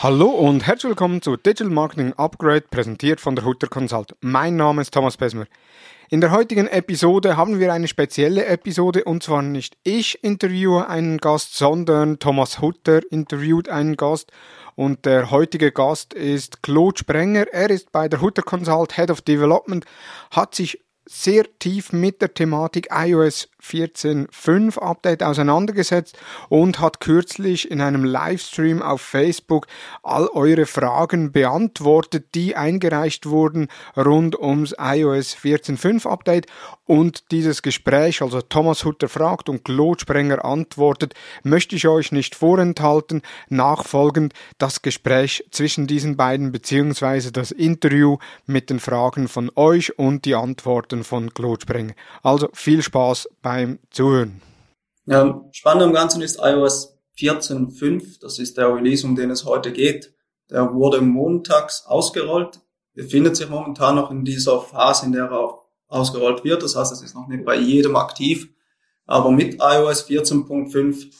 Hallo und herzlich willkommen zu Digital Marketing Upgrade, präsentiert von der Hutter Consult. Mein Name ist Thomas Besmer. In der heutigen Episode haben wir eine spezielle Episode und zwar nicht ich interviewe einen Gast, sondern Thomas Hutter interviewt einen Gast und der heutige Gast ist Claude Sprenger. Er ist bei der Hutter Consult Head of Development, hat sich sehr tief mit der Thematik iOS 14.5 Update auseinandergesetzt und hat kürzlich in einem Livestream auf Facebook all eure Fragen beantwortet, die eingereicht wurden rund ums iOS 14.5 Update und dieses Gespräch, also Thomas Hutter fragt und Claude Sprenger antwortet, möchte ich euch nicht vorenthalten. Nachfolgend das Gespräch zwischen diesen beiden beziehungsweise das Interview mit den Fragen von euch und die Antworten von Claude Sprenger. Also viel Spaß beim Zuhören. Ja, spannend am Ganzen ist iOS 14.5. Das ist der Release, um den es heute geht. Der wurde montags ausgerollt. Befindet sich momentan noch in dieser Phase, in der er auch ausgerollt wird. Das heißt, es ist noch nicht bei jedem aktiv. Aber mit iOS 14.5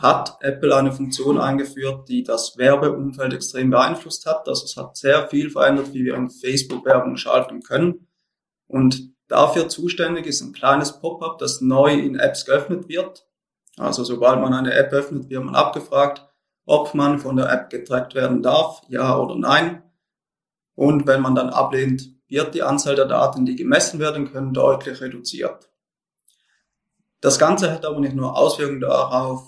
hat Apple eine Funktion eingeführt, die das Werbeumfeld extrem beeinflusst hat. Also es hat sehr viel verändert, wie wir in Facebook Werbung schalten können. Und dafür zuständig ist ein kleines Pop-up, das neu in Apps geöffnet wird. Also sobald man eine App öffnet, wird man abgefragt, ob man von der App getrackt werden darf, ja oder nein. Und wenn man dann ablehnt, wird die Anzahl der Daten, die gemessen werden können, deutlich reduziert. Das Ganze hat aber nicht nur Auswirkungen darauf,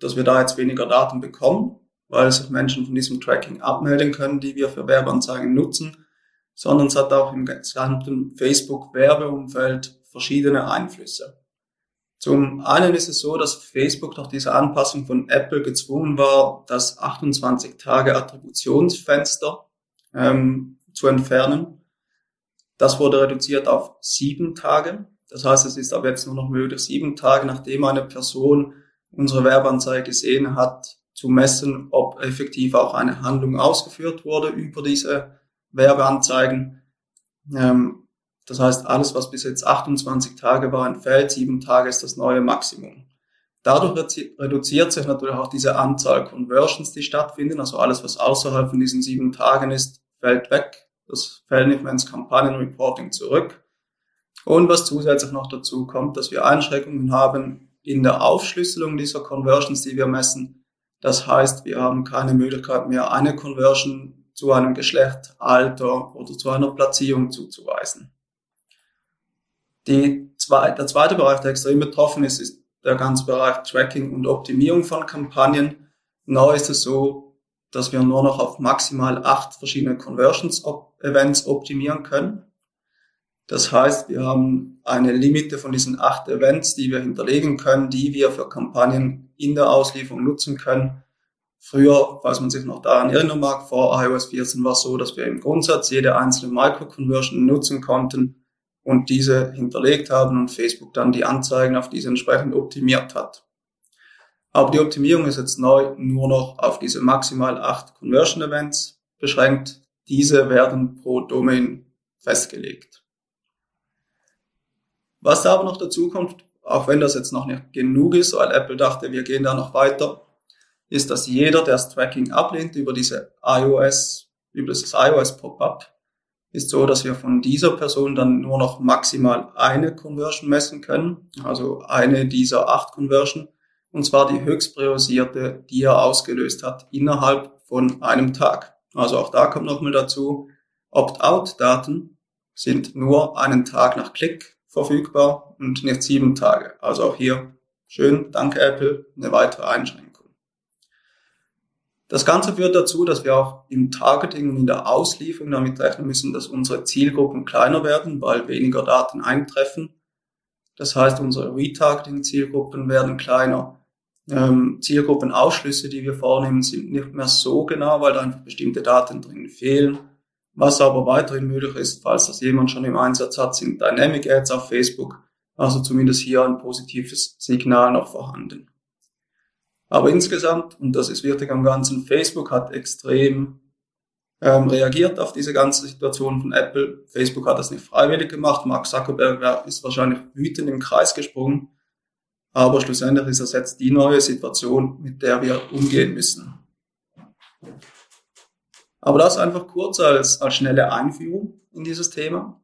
dass wir da jetzt weniger Daten bekommen, weil sich Menschen von diesem Tracking abmelden können, die wir für Werbeanzeigen nutzen, sondern es hat auch im gesamten Facebook-Werbeumfeld verschiedene Einflüsse. Zum einen ist es so, dass Facebook durch diese Anpassung von Apple gezwungen war, das 28 Tage Attributionsfenster ähm, zu entfernen. Das wurde reduziert auf sieben Tage. Das heißt, es ist ab jetzt nur noch möglich, sieben Tage nachdem eine Person unsere Werbeanzeige gesehen hat, zu messen, ob effektiv auch eine Handlung ausgeführt wurde über diese Werbeanzeigen. Ähm, das heißt, alles, was bis jetzt 28 Tage war, entfällt. Sieben Tage ist das neue Maximum. Dadurch reduziert sich natürlich auch diese Anzahl Conversions, die stattfinden. Also alles, was außerhalb von diesen sieben Tagen ist, fällt weg. Das fällt nicht mehr ins Kampagnenreporting zurück. Und was zusätzlich noch dazu kommt, dass wir Einschränkungen haben in der Aufschlüsselung dieser Conversions, die wir messen. Das heißt, wir haben keine Möglichkeit mehr, eine Conversion zu einem Geschlecht, Alter oder zu einer Platzierung zuzuweisen. Die zwei, der zweite Bereich, der extrem betroffen ist, ist der ganze Bereich Tracking und Optimierung von Kampagnen. Neu ist es so, dass wir nur noch auf maximal acht verschiedene Conversions Events optimieren können. Das heißt, wir haben eine Limite von diesen acht Events, die wir hinterlegen können, die wir für Kampagnen in der Auslieferung nutzen können. Früher, falls man sich noch daran erinnern mag, vor iOS 14 war es so, dass wir im Grundsatz jede einzelne Micro-Conversion nutzen konnten und diese hinterlegt haben und Facebook dann die Anzeigen auf diese entsprechend optimiert hat. Aber die Optimierung ist jetzt neu nur noch auf diese maximal acht Conversion Events beschränkt. Diese werden pro Domain festgelegt. Was da aber noch dazu kommt, auch wenn das jetzt noch nicht genug ist, weil Apple dachte, wir gehen da noch weiter, ist, dass jeder, der das Tracking ablehnt über diese iOS, über dieses iOS Pop-up, ist so, dass wir von dieser Person dann nur noch maximal eine Conversion messen können, also eine dieser acht Conversion, und zwar die höchst priorisierte, die er ausgelöst hat, innerhalb von einem Tag. Also auch da kommt nochmal dazu, Opt-out-Daten sind nur einen Tag nach Klick verfügbar und nicht sieben Tage. Also auch hier schön, danke Apple, eine weitere Einschränkung. Das Ganze führt dazu, dass wir auch im Targeting und in der Auslieferung damit rechnen müssen, dass unsere Zielgruppen kleiner werden, weil weniger Daten eintreffen. Das heißt, unsere Retargeting-Zielgruppen werden kleiner. Ähm, Zielgruppenausschlüsse, die wir vornehmen, sind nicht mehr so genau, weil da einfach bestimmte Daten drin fehlen. Was aber weiterhin möglich ist, falls das jemand schon im Einsatz hat, sind Dynamic Ads auf Facebook. Also zumindest hier ein positives Signal noch vorhanden. Aber insgesamt, und das ist wichtig am Ganzen, Facebook hat extrem ähm, reagiert auf diese ganze Situation von Apple. Facebook hat das nicht freiwillig gemacht. Mark Zuckerberg ist wahrscheinlich wütend im Kreis gesprungen. Aber schlussendlich ist das jetzt die neue Situation, mit der wir umgehen müssen. Aber das einfach kurz als, als schnelle Einführung in dieses Thema.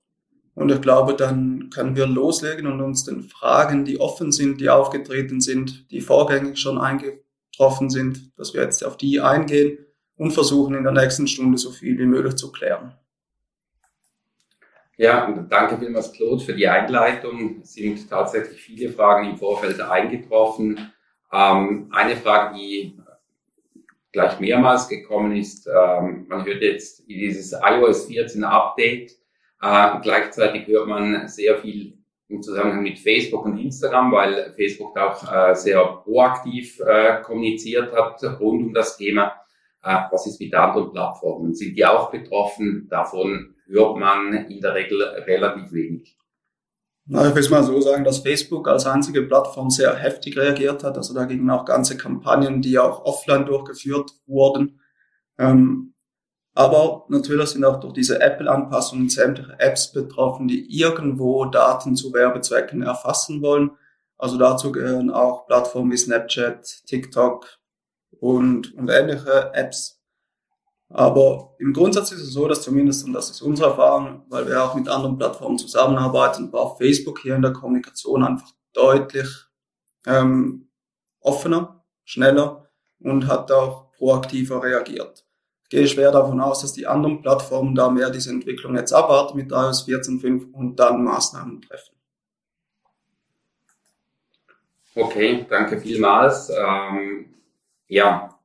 Und ich glaube, dann können wir loslegen und uns den Fragen, die offen sind, die aufgetreten sind, die vorgängig schon eingetroffen sind, dass wir jetzt auf die eingehen und versuchen in der nächsten Stunde so viel wie möglich zu klären. Ja, danke vielmals, Claude, für die Einleitung. Es sind tatsächlich viele Fragen im Vorfeld eingetroffen. Ähm, eine Frage, die gleich mehrmals gekommen ist, ähm, man hört jetzt dieses iOS 14 Update äh, gleichzeitig hört man sehr viel im Zusammenhang mit Facebook und Instagram, weil Facebook da auch äh, sehr proaktiv äh, kommuniziert hat rund um das Thema. Äh, was ist mit anderen Plattformen? Sind die auch betroffen? Davon hört man in der Regel relativ wenig. Na, ich will mal so sagen, dass Facebook als einzige Plattform sehr heftig reagiert hat. Also da gingen auch ganze Kampagnen, die auch offline durchgeführt wurden. Ähm, aber natürlich sind auch durch diese Apple-Anpassungen sämtliche Apps betroffen, die irgendwo Daten zu Werbezwecken erfassen wollen. Also dazu gehören auch Plattformen wie Snapchat, TikTok und, und ähnliche Apps. Aber im Grundsatz ist es so, dass zumindest, und das ist unsere Erfahrung, weil wir auch mit anderen Plattformen zusammenarbeiten, war Facebook hier in der Kommunikation einfach deutlich ähm, offener, schneller und hat auch proaktiver reagiert gehe schwer davon aus, dass die anderen Plattformen da mehr diese Entwicklung jetzt abwarten mit iOS 14.5 und dann Maßnahmen treffen. Okay, danke vielmals. Ähm, ja,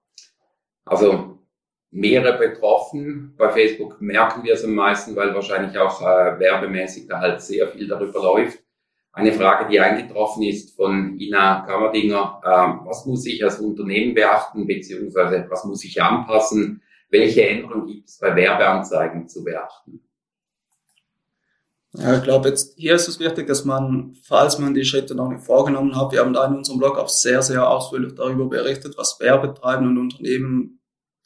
also mehrere betroffen. Bei Facebook merken wir es am meisten, weil wahrscheinlich auch äh, werbemäßig da halt sehr viel darüber läuft. Eine Frage, die eingetroffen ist von Ina Kammerdinger. Ähm, was muss ich als Unternehmen beachten, beziehungsweise was muss ich anpassen, welche Änderungen gibt es bei Werbeanzeigen zu beachten? Ja, ich glaube, jetzt hier ist es wichtig, dass man, falls man die Schritte noch nicht vorgenommen hat, wir haben da in unserem Blog auch sehr, sehr ausführlich darüber berichtet, was Werbetreibende und Unternehmen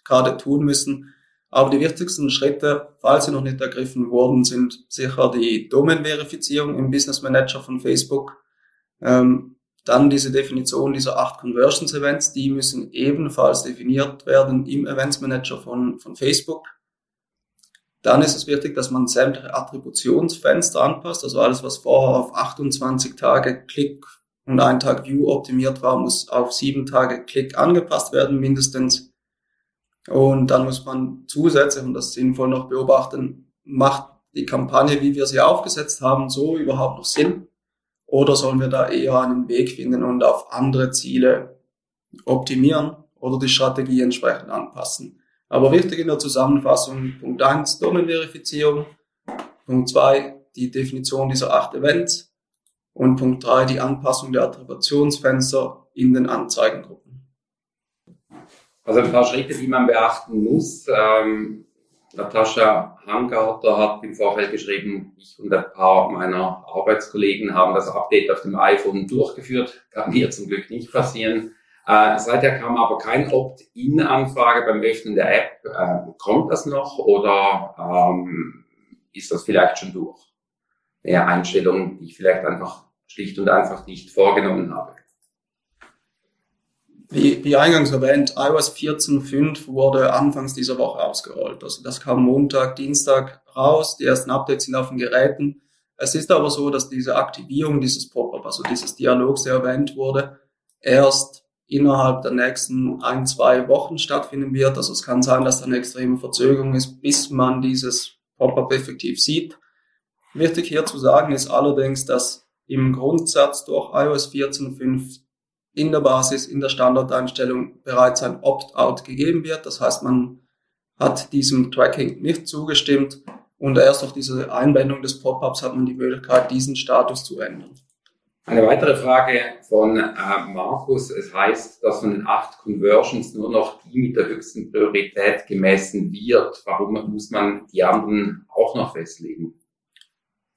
gerade tun müssen. Aber die wichtigsten Schritte, falls sie noch nicht ergriffen wurden, sind sicher die Domain-Verifizierung im Business Manager von Facebook. Ähm, dann diese Definition dieser acht Conversions Events, die müssen ebenfalls definiert werden im Events Manager von, von Facebook. Dann ist es wichtig, dass man sämtliche Attributionsfenster anpasst, also alles, was vorher auf 28 Tage Klick und ein Tag View optimiert war, muss auf sieben Tage Klick angepasst werden, mindestens. Und dann muss man zusätzlich, und das sinnvoll noch beobachten, macht die Kampagne, wie wir sie aufgesetzt haben, so überhaupt noch Sinn? Oder sollen wir da eher einen Weg finden und auf andere Ziele optimieren oder die Strategie entsprechend anpassen? Aber wichtig in der Zusammenfassung, Punkt eins Domain-Verifizierung. Punkt zwei die Definition dieser acht Events. Und Punkt drei die Anpassung der Attributionsfenster in den Anzeigengruppen. Also ein paar Schritte, die man beachten muss. Ähm Natascha Hangarter hat im Vorfeld geschrieben, ich und ein paar meiner Arbeitskollegen haben das Update auf dem iPhone durchgeführt. Kann mir zum Glück nicht passieren. Äh, seither kam aber kein Opt-in-Anfrage beim Öffnen der App. Äh, kommt das noch oder ähm, ist das vielleicht schon durch? Eine Einstellung, die ich vielleicht einfach schlicht und einfach nicht vorgenommen habe. Wie, wie eingangs erwähnt, iOS 14.5 wurde anfangs dieser Woche ausgerollt. Also das kam Montag, Dienstag raus. Die ersten Updates sind auf den Geräten. Es ist aber so, dass diese Aktivierung dieses Pop-up, also dieses Dialogs, der erwähnt wurde, erst innerhalb der nächsten ein, zwei Wochen stattfinden wird. Also es kann sein, dass da eine extreme Verzögerung ist, bis man dieses Pop-up effektiv sieht. Wichtig hier zu sagen ist allerdings, dass im Grundsatz durch iOS 14.5 in der Basis, in der Standardeinstellung bereits ein Opt-out gegeben wird. Das heißt, man hat diesem Tracking nicht zugestimmt und erst durch diese Einblendung des Pop-ups hat man die Möglichkeit, diesen Status zu ändern. Eine weitere Frage von äh, Markus. Es heißt, dass von den acht Conversions nur noch die mit der höchsten Priorität gemessen wird. Warum muss man die anderen auch noch festlegen?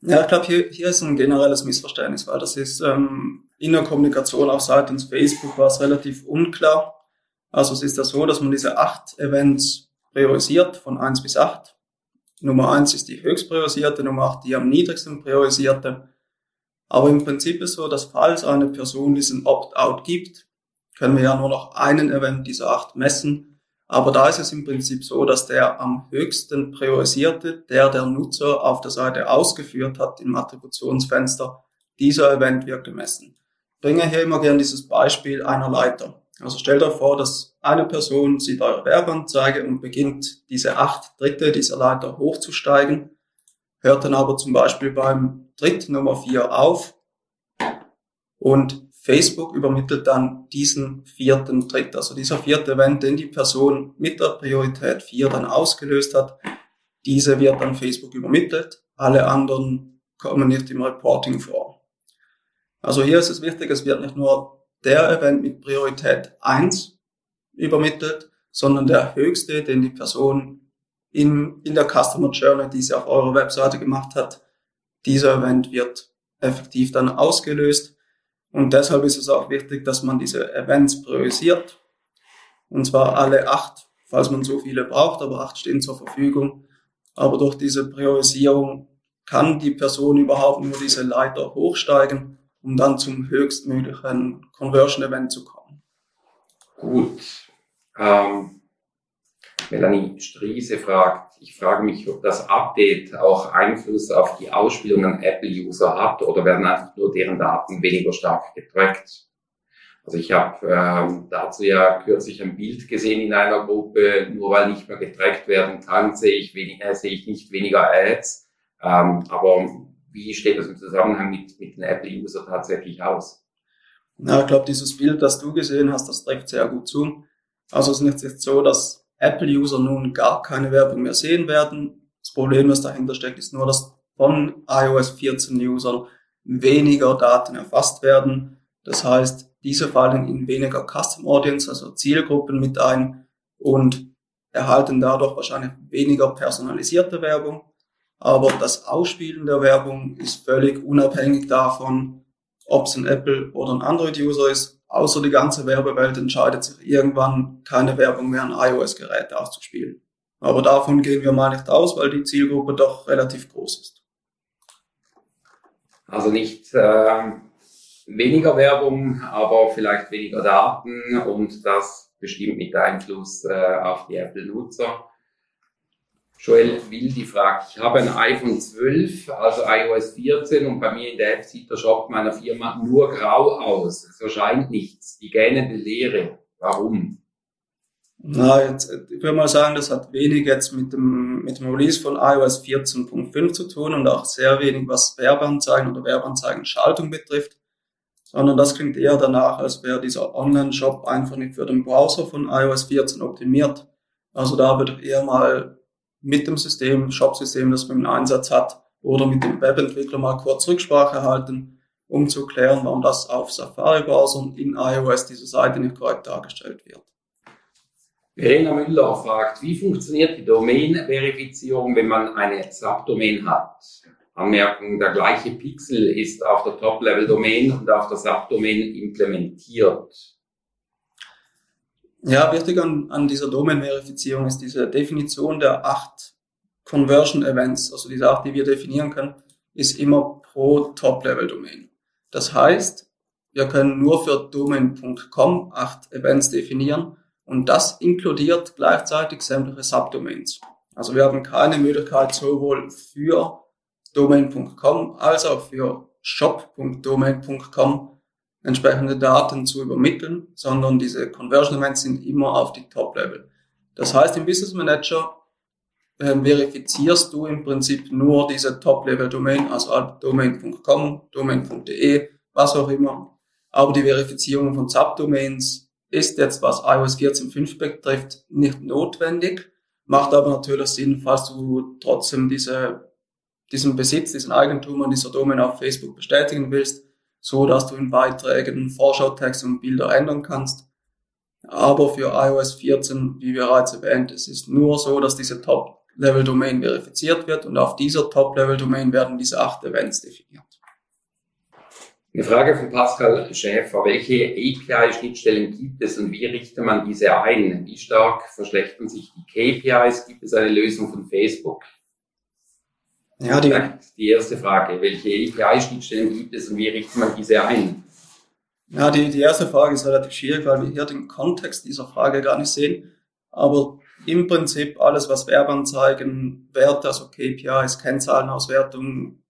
Ja, ich glaube, hier, hier ist ein generelles Missverständnis, weil das ist ähm, in der Kommunikation auch seitens Facebook war es relativ unklar. Also es ist ja so, dass man diese acht Events priorisiert von eins bis acht. Nummer eins ist die höchst priorisierte, Nummer acht die am niedrigsten priorisierte. Aber im Prinzip ist so, dass falls eine Person diesen Opt-out gibt, können wir ja nur noch einen Event dieser acht messen. Aber da ist es im Prinzip so, dass der am höchsten priorisierte, der der Nutzer auf der Seite ausgeführt hat im Attributionsfenster, dieser Event wird gemessen. Ich bringe hier immer gerne dieses Beispiel einer Leiter. Also stellt euch vor, dass eine Person sieht eure Werbeanzeige und beginnt diese acht Dritte dieser Leiter hochzusteigen, hört dann aber zum Beispiel beim Tritt Nummer vier auf und Facebook übermittelt dann diesen vierten Tritt, also dieser vierte Event, den die Person mit der Priorität 4 dann ausgelöst hat. Diese wird dann Facebook übermittelt. Alle anderen kommen nicht im Reporting vor. Also hier ist es wichtig, es wird nicht nur der Event mit Priorität 1 übermittelt, sondern der höchste, den die Person in, in der Customer Journey, die sie auf eurer Webseite gemacht hat, dieser Event wird effektiv dann ausgelöst und deshalb ist es auch wichtig, dass man diese Events priorisiert. Und zwar alle acht, falls man so viele braucht, aber acht stehen zur Verfügung. Aber durch diese Priorisierung kann die Person überhaupt nur diese Leiter hochsteigen, um dann zum höchstmöglichen Conversion-Event zu kommen. Gut. Ähm, Melanie Striese fragt, ich frage mich, ob das Update auch Einfluss auf die Ausspielung an Apple-User hat oder werden einfach nur deren Daten weniger stark getrackt. Also ich habe ähm, dazu ja kürzlich ein Bild gesehen in einer Gruppe, nur weil nicht mehr getrackt werden kann, sehe ich, wenig, äh, sehe ich nicht weniger Ads. Ähm, aber wie steht das im Zusammenhang mit, mit den Apple-User tatsächlich aus? Na, ich glaube, dieses Bild, das du gesehen hast, das trifft sehr gut zu. Also es ist nicht so, dass Apple-User nun gar keine Werbung mehr sehen werden. Das Problem, das dahinter steckt, ist nur, dass von iOS 14 Usern weniger Daten erfasst werden. Das heißt, diese fallen in weniger Custom Audience, also Zielgruppen mit ein und erhalten dadurch wahrscheinlich weniger personalisierte Werbung. Aber das Ausspielen der Werbung ist völlig unabhängig davon, ob es ein Apple oder ein Android-User ist außer die ganze Werbewelt entscheidet sich irgendwann, keine Werbung mehr an iOS-Geräte auszuspielen. Aber davon gehen wir mal nicht aus, weil die Zielgruppe doch relativ groß ist. Also nicht äh, weniger Werbung, aber vielleicht weniger Daten und das bestimmt mit Einfluss äh, auf die Apple-Nutzer. Joel Wildi fragt, ich habe ein iPhone 12, also iOS 14 und bei mir in der App sieht der Shop meiner Firma nur grau aus. Es erscheint nichts, die gähnende Leere. Warum? Na, jetzt, ich würde mal sagen, das hat wenig jetzt mit dem, mit dem Release von iOS 14.5 zu tun und auch sehr wenig, was Werbeanzeigen oder Werbeanzeigen-Schaltung betrifft, sondern das klingt eher danach, als wäre dieser Online-Shop einfach nicht für den Browser von iOS 14 optimiert. Also da würde ich eher mal mit dem System, Shop-System, das man im Einsatz hat, oder mit dem Webentwickler mal kurz Rücksprache halten, um zu klären, warum das auf Safari-Browsern in iOS diese Seite nicht korrekt dargestellt wird. Verena Müller fragt, wie funktioniert die Domain-Verifizierung, wenn man eine Subdomain hat? Anmerkung, der gleiche Pixel ist auf der Top-Level-Domain und auf der Subdomain implementiert. Ja, wichtig an, an dieser Domain-Verifizierung ist diese Definition der acht Conversion Events, also diese acht, die wir definieren können, ist immer pro Top-Level-Domain. Das heißt, wir können nur für domain.com acht Events definieren und das inkludiert gleichzeitig sämtliche Subdomains. Also wir haben keine Möglichkeit sowohl für domain.com als auch für shop.domain.com entsprechende Daten zu übermitteln, sondern diese Conversion Events sind immer auf die Top-Level. Das heißt, im Business Manager äh, verifizierst du im Prinzip nur diese Top-Level-Domain, also domain.com, domain.de, was auch immer. Aber die Verifizierung von Subdomains ist jetzt, was iOS 14.5 betrifft, nicht notwendig, macht aber natürlich Sinn, falls du trotzdem diese, diesen Besitz, diesen Eigentum an dieser Domain auf Facebook bestätigen willst, so dass du in Beiträgen Vorschautext und Bilder ändern kannst. Aber für iOS 14, wie bereits erwähnt, es ist nur so, dass diese Top-Level-Domain verifiziert wird und auf dieser Top-Level-Domain werden diese acht Events definiert. Eine Frage von Pascal Schäfer. Welche API-Schnittstellen gibt es und wie richtet man diese ein? Wie stark verschlechtern sich die KPIs? Gibt es eine Lösung von Facebook? Ja, die, die erste Frage. Welche API-Schnittstellen gibt es und wie richtet man diese ein? Ja, die, die erste Frage ist relativ schwierig, weil wir hier den Kontext dieser Frage gar nicht sehen. Aber im Prinzip alles, was Werbeanzeigen, Werte, also KPIs, Kennzahlenauswertung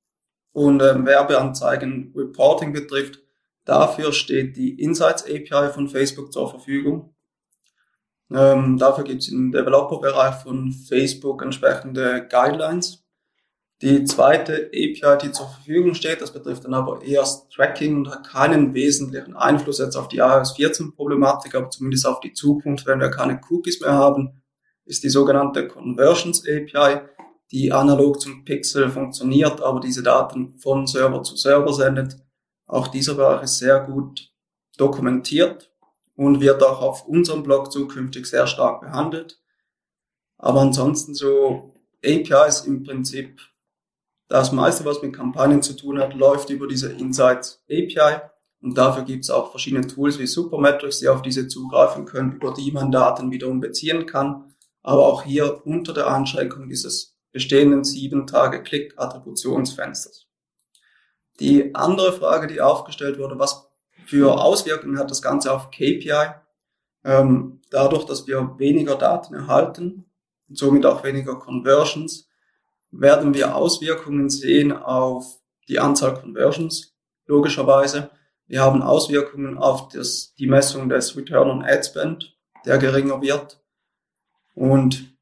und ähm, Werbeanzeigen Reporting betrifft, dafür steht die Insights API von Facebook zur Verfügung. Ähm, dafür gibt es im Developer-Bereich von Facebook entsprechende Guidelines. Die zweite API, die zur Verfügung steht, das betrifft dann aber eher das Tracking und hat keinen wesentlichen Einfluss jetzt auf die iOS 14 Problematik, aber zumindest auf die Zukunft, wenn wir keine Cookies mehr haben, ist die sogenannte Conversions API, die analog zum Pixel funktioniert, aber diese Daten von Server zu Server sendet. Auch dieser Bereich ist sehr gut dokumentiert und wird auch auf unserem Blog zukünftig sehr stark behandelt. Aber ansonsten so APIs im Prinzip das meiste, was mit Kampagnen zu tun hat, läuft über diese Insights API. Und dafür gibt es auch verschiedene Tools wie Supermetrics, die auf diese zugreifen können, über die man Daten wiederum beziehen kann. Aber auch hier unter der Einschränkung dieses bestehenden sieben Tage Klick-Attributionsfensters. Die andere Frage, die aufgestellt wurde, was für Auswirkungen hat das Ganze auf KPI? Ähm, dadurch, dass wir weniger Daten erhalten und somit auch weniger Conversions, werden wir Auswirkungen sehen auf die Anzahl Conversions, logischerweise. Wir haben Auswirkungen auf das, die Messung des Return on Ad Spend, der geringer wird. Und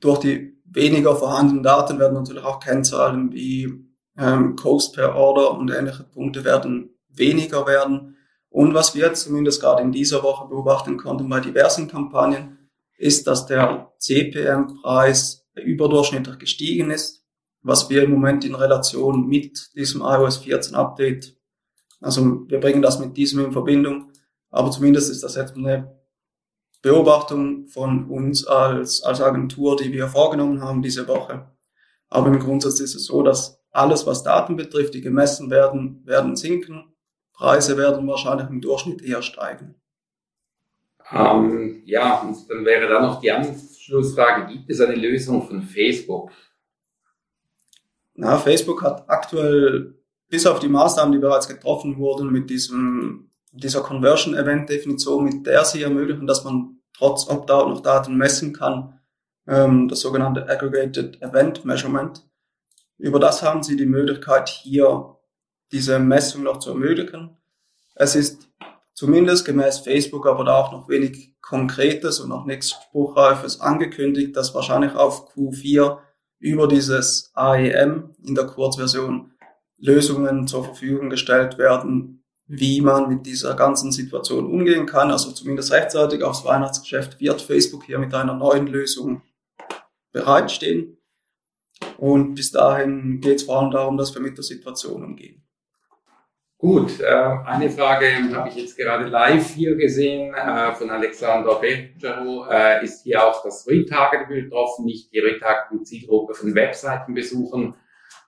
durch die weniger vorhandenen Daten werden natürlich auch Kennzahlen wie ähm, Cost per Order und ähnliche Punkte werden weniger werden. Und was wir jetzt zumindest gerade in dieser Woche beobachten konnten bei diversen Kampagnen, ist, dass der CPM-Preis überdurchschnittlich gestiegen ist, was wir im Moment in Relation mit diesem iOS 14 Update, also wir bringen das mit diesem in Verbindung, aber zumindest ist das jetzt eine Beobachtung von uns als, als Agentur, die wir vorgenommen haben diese Woche. Aber im Grundsatz ist es so, dass alles, was Daten betrifft, die gemessen werden, werden sinken. Preise werden wahrscheinlich im Durchschnitt eher steigen. Ähm, ja, und dann wäre da noch die Anschlussfrage, gibt es eine Lösung von Facebook? Na, Facebook hat aktuell bis auf die Maßnahmen, die bereits getroffen wurden mit diesem, dieser Conversion-Event-Definition, mit der sie ermöglichen, dass man trotz Opt-out noch Daten messen kann, ähm, das sogenannte Aggregated Event Measurement. Über das haben sie die Möglichkeit, hier diese Messung noch zu ermöglichen. Es ist zumindest gemäß Facebook aber da auch noch wenig Konkretes und noch nichts Spruchreifes angekündigt, dass wahrscheinlich auf Q4 über dieses AEM in der Kurzversion Lösungen zur Verfügung gestellt werden, wie man mit dieser ganzen Situation umgehen kann. Also zumindest rechtzeitig aufs Weihnachtsgeschäft wird Facebook hier mit einer neuen Lösung bereitstehen. Und bis dahin geht es vor allem darum, dass wir mit der Situation umgehen. Gut, äh, eine Frage habe ich jetzt gerade live hier gesehen äh, von Alexander Bergerow. Äh, ist hier auch das Retargeting betroffen, nicht die Retargeting-Zielgruppe von Webseitenbesuchern,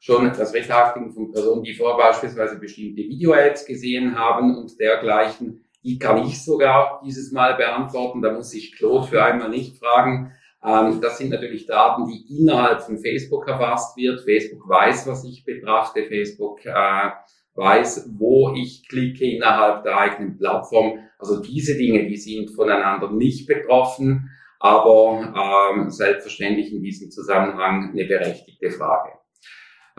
schon das Retargeting von Personen, die vorher beispielsweise bestimmte Video-Ads gesehen haben und dergleichen. Die kann ich sogar dieses Mal beantworten. Da muss ich Claude für einmal nicht fragen. Ähm, das sind natürlich Daten, die innerhalb von Facebook erfasst wird. Facebook weiß, was ich betrachte. Facebook äh, weiß, wo ich klicke innerhalb der eigenen Plattform. Also diese Dinge, die sind voneinander nicht betroffen, aber ähm, selbstverständlich in diesem Zusammenhang eine berechtigte Frage.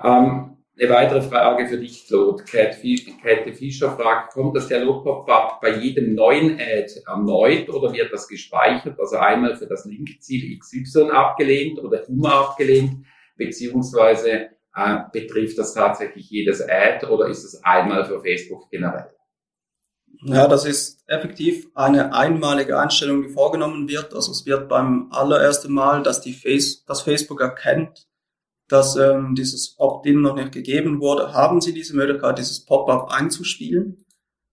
Ähm, eine weitere Frage für dich, Claude. Käthe Fischer fragt, kommt das Dialog-Pop-up bei jedem neuen Ad erneut oder wird das gespeichert? Also einmal für das Linkziel XY abgelehnt oder immer abgelehnt, beziehungsweise äh, betrifft das tatsächlich jedes Ad oder ist es einmal für Facebook generell? Ja, das ist effektiv eine einmalige Einstellung, die vorgenommen wird. Also es wird beim allerersten Mal, dass die Face, dass Facebook erkennt, dass ähm, dieses Opt-in noch nicht gegeben wurde, haben Sie diese Möglichkeit, dieses Pop-up einzuspielen.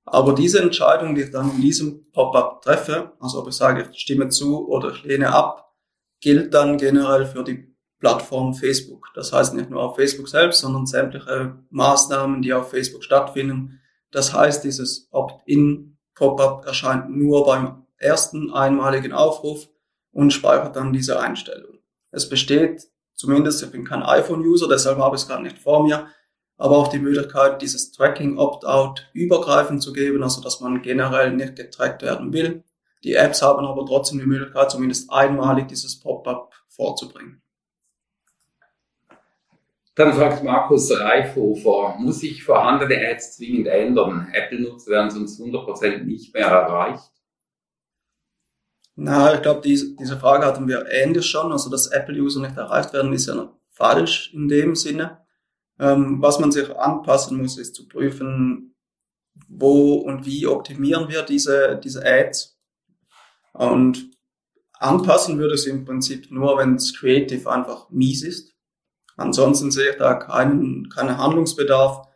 Aber diese Entscheidung, die ich dann in diesem Pop-up treffe, also ob ich sage, ich stimme zu oder ich lehne ab, gilt dann generell für die Plattform Facebook. Das heißt nicht nur auf Facebook selbst, sondern sämtliche Maßnahmen, die auf Facebook stattfinden. Das heißt, dieses Opt-in-Pop-up erscheint nur beim ersten einmaligen Aufruf und speichert dann diese Einstellung. Es besteht zumindest, ich bin kein iPhone-User, deshalb habe ich es gerade nicht vor mir, aber auch die Möglichkeit, dieses Tracking Opt-out übergreifend zu geben, also dass man generell nicht getrackt werden will. Die Apps haben aber trotzdem die Möglichkeit, zumindest einmalig dieses Pop-up vorzubringen. Dann fragt Markus Reifhofer, muss ich vorhandene Ads zwingend ändern? Apple-Nutzer werden sonst 100% nicht mehr erreicht. Na, ich glaube, diese, diese Frage hatten wir ähnlich schon. Also, dass Apple-User nicht erreicht werden, ist ja falsch in dem Sinne. Ähm, was man sich anpassen muss, ist zu prüfen, wo und wie optimieren wir diese, diese Ads. Und anpassen würde es im Prinzip nur, wenn es Creative einfach mies ist. Ansonsten sehe ich da keinen, keinen Handlungsbedarf.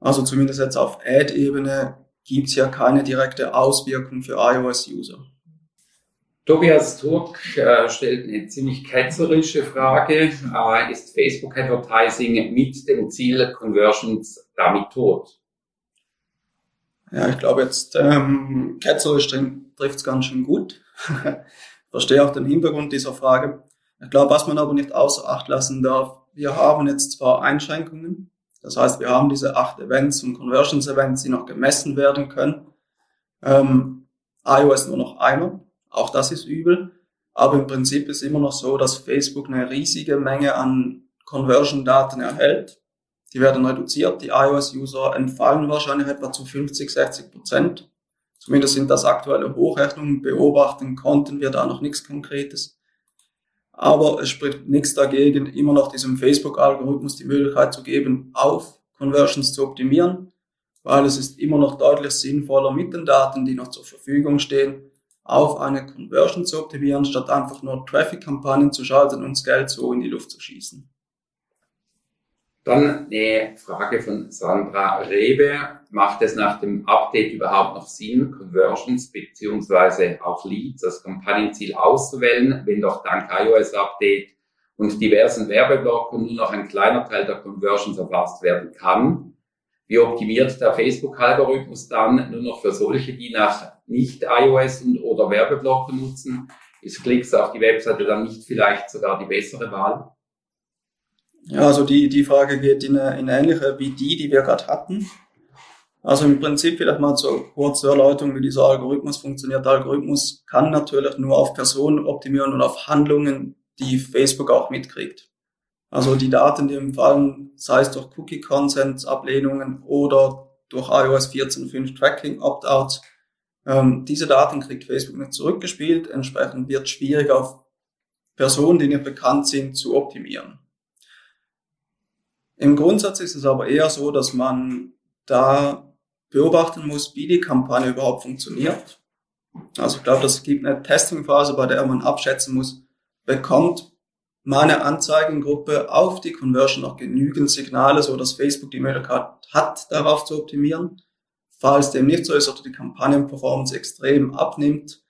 Also zumindest jetzt auf Ad-Ebene gibt es ja keine direkte Auswirkung für iOS-User. Tobias Turk äh, stellt eine ziemlich ketzerische Frage. Äh, ist Facebook Advertising mit dem Ziel Conversions damit tot? Ja, ich glaube jetzt ähm, ketzerisch trifft es ganz schön gut. Verstehe auch den Hintergrund dieser Frage. Ich glaube, was man aber nicht außer Acht lassen darf, wir haben jetzt zwar Einschränkungen, das heißt, wir haben diese acht Events und Conversions Events, die noch gemessen werden können. Ähm, iOS nur noch einer. Auch das ist übel. Aber im Prinzip ist immer noch so, dass Facebook eine riesige Menge an Conversion-Daten erhält. Die werden reduziert. Die iOS-User entfallen wahrscheinlich etwa zu 50, 60 Prozent. Zumindest sind das aktuelle Hochrechnungen. Beobachten konnten wir da noch nichts Konkretes. Aber es spricht nichts dagegen, immer noch diesem Facebook-Algorithmus die Möglichkeit zu geben, auf Conversions zu optimieren, weil es ist immer noch deutlich sinnvoller mit den Daten, die noch zur Verfügung stehen, auf eine Conversion zu optimieren, statt einfach nur Traffic-Kampagnen zu schalten und das Geld so in die Luft zu schießen. Dann eine Frage von Sandra Rebe. Macht es nach dem Update überhaupt noch Sinn, Conversions beziehungsweise auch Leads als Kampagnenziel auszuwählen, wenn doch dank iOS-Update und diversen Werbeblocken nur noch ein kleiner Teil der Conversions erfasst werden kann? Wie optimiert der Facebook-Algorithmus dann nur noch für solche, die nach nicht iOS und oder Werbeblocker nutzen? Ist Klicks auf die Webseite dann nicht vielleicht sogar die bessere Wahl? Ja, also die, die Frage geht in eine, in eine ähnliche wie die, die wir gerade hatten. Also im Prinzip vielleicht mal zur kurzen Erläuterung, wie dieser Algorithmus funktioniert. Der Algorithmus kann natürlich nur auf Personen optimieren und auf Handlungen, die Facebook auch mitkriegt. Also die Daten, die empfallen, sei es durch Cookie Consents, Ablehnungen oder durch iOS 14.5 Tracking Opt-outs, ähm, diese Daten kriegt Facebook nicht zurückgespielt. Entsprechend wird es schwierig auf Personen, die nicht bekannt sind, zu optimieren. Im Grundsatz ist es aber eher so, dass man da beobachten muss, wie die Kampagne überhaupt funktioniert. Also ich glaube, das gibt eine Testingphase, bei der man abschätzen muss, bekommt meine Anzeigengruppe auf die Conversion noch genügend Signale, so dass Facebook die Möglichkeit hat, darauf zu optimieren. Falls dem nicht so ist oder die Kampagnenperformance extrem abnimmt,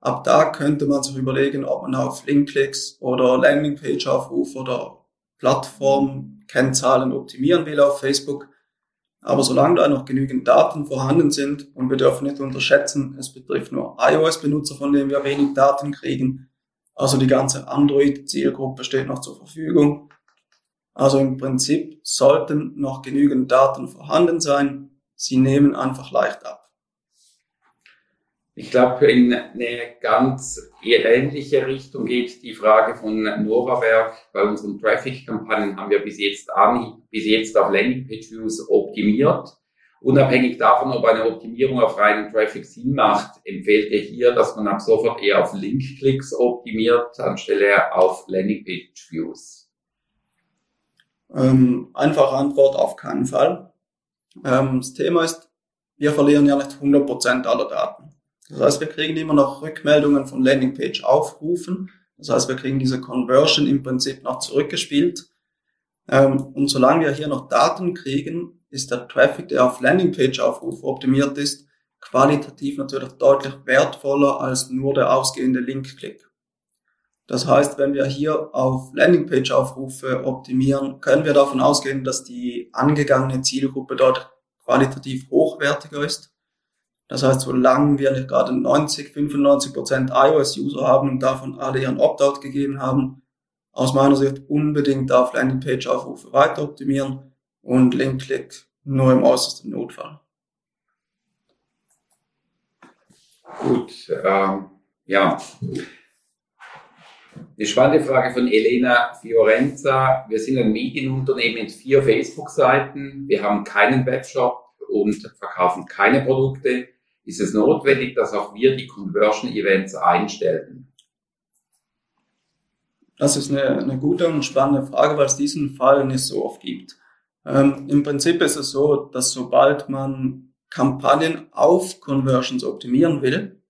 ab da könnte man sich überlegen, ob man auf Linkklicks oder Landingpage-Aufruf oder Plattformkennzahlen optimieren will auf Facebook. Aber solange da noch genügend Daten vorhanden sind, und wir dürfen nicht unterschätzen, es betrifft nur iOS-Benutzer, von denen wir wenig Daten kriegen, also die ganze Android-Zielgruppe steht noch zur Verfügung. Also im Prinzip sollten noch genügend Daten vorhanden sein. Sie nehmen einfach leicht ab. Ich glaube, in eine ganz ähnliche Richtung geht die Frage von Novawerk. Bei unseren Traffic-Kampagnen haben wir bis jetzt, an, bis jetzt auf Landingpage-Views optimiert. Unabhängig davon, ob eine Optimierung auf reinen Traffic Sinn macht, empfiehlt er hier, dass man ab sofort eher auf Link-Klicks optimiert, anstelle auf Landingpage-Views. Ähm, einfache Antwort auf keinen Fall. Ähm, das Thema ist, wir verlieren ja nicht 100% aller Daten. Das heißt, wir kriegen immer noch Rückmeldungen von Landingpage-Aufrufen. Das heißt, wir kriegen diese Conversion im Prinzip noch zurückgespielt. Ähm, und solange wir hier noch Daten kriegen, ist der Traffic, der auf Landingpage-Aufrufe optimiert ist, qualitativ natürlich deutlich wertvoller als nur der ausgehende Link-Klick. Das heißt, wenn wir hier auf Landingpage-Aufrufe optimieren, können wir davon ausgehen, dass die angegangene Zielgruppe dort qualitativ hochwertiger ist. Das heißt, solange wir nicht gerade 90, 95 Prozent iOS-User haben und davon alle ihren Opt-out gegeben haben, aus meiner Sicht unbedingt auf Landingpage-Aufrufe weiter optimieren und Link-Klick nur im äußersten Notfall. Gut, ähm, ja. Eine spannende Frage von Elena Fiorenza. Wir sind ein Medienunternehmen mit vier Facebook-Seiten. Wir haben keinen Webshop und verkaufen keine Produkte. Ist es notwendig, dass auch wir die Conversion-Events einstellen? Das ist eine, eine gute und spannende Frage, weil es diesen Fall nicht so oft gibt. Ähm, Im Prinzip ist es so, dass sobald man Kampagnen auf Conversions optimieren will,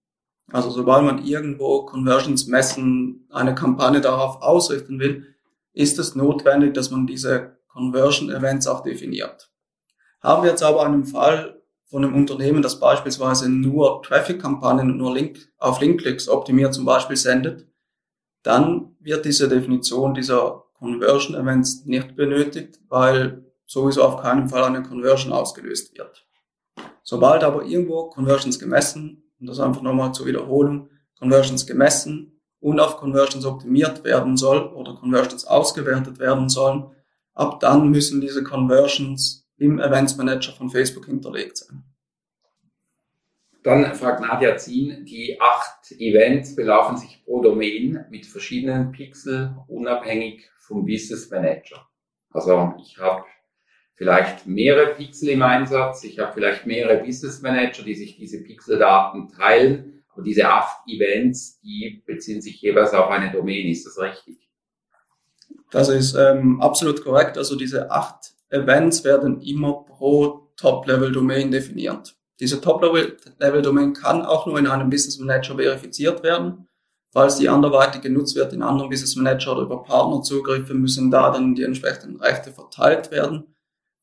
also sobald man irgendwo Conversions messen, eine Kampagne darauf ausrichten will, ist es notwendig, dass man diese Conversion Events auch definiert. Haben wir jetzt aber einen Fall von einem Unternehmen, das beispielsweise nur Traffic-Kampagnen und nur Link auf Link-Klicks optimiert zum Beispiel sendet, dann wird diese Definition dieser Conversion Events nicht benötigt, weil sowieso auf keinen Fall eine Conversion ausgelöst wird. Sobald aber irgendwo Conversions gemessen und das einfach nochmal zur Wiederholung, Conversions gemessen und auf Conversions optimiert werden soll oder Conversions ausgewertet werden sollen, ab dann müssen diese Conversions im Events Manager von Facebook hinterlegt sein. Dann fragt Nadja Zien, die acht Events belaufen sich pro Domain mit verschiedenen Pixel unabhängig vom Business Manager. Also ich habe vielleicht mehrere Pixel im Einsatz. Ich habe vielleicht mehrere Business Manager, die sich diese Pixeldaten teilen. Aber diese acht Events, die beziehen sich jeweils auf eine Domain. Ist das richtig? Das ist ähm, absolut korrekt. Also diese acht Events werden immer pro Top-Level-Domain definiert. Diese Top-Level-Domain kann auch nur in einem Business Manager verifiziert werden. Falls die anderweitig genutzt wird in anderen Business Manager oder über Partnerzugriffe, müssen da dann die entsprechenden Rechte verteilt werden.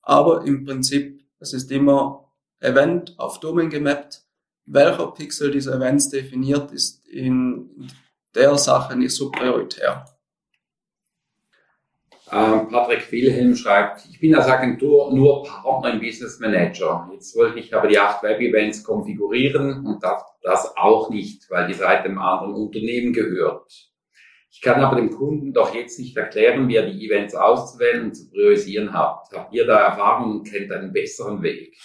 Aber im Prinzip, es ist immer Event auf Domain gemappt. Welcher Pixel dieser Events definiert, ist in der Sache nicht so prioritär. Ähm, Patrick Wilhelm schreibt, ich bin als Agentur nur Partner im Business Manager. Jetzt wollte ich aber die acht Web-Events konfigurieren und das, das auch nicht, weil die Seite einem anderen Unternehmen gehört. Ich kann aber dem Kunden doch jetzt nicht erklären, wie er die Events auszuwählen und zu priorisieren hat. Habt ihr da Erfahrung und kennt einen besseren Weg?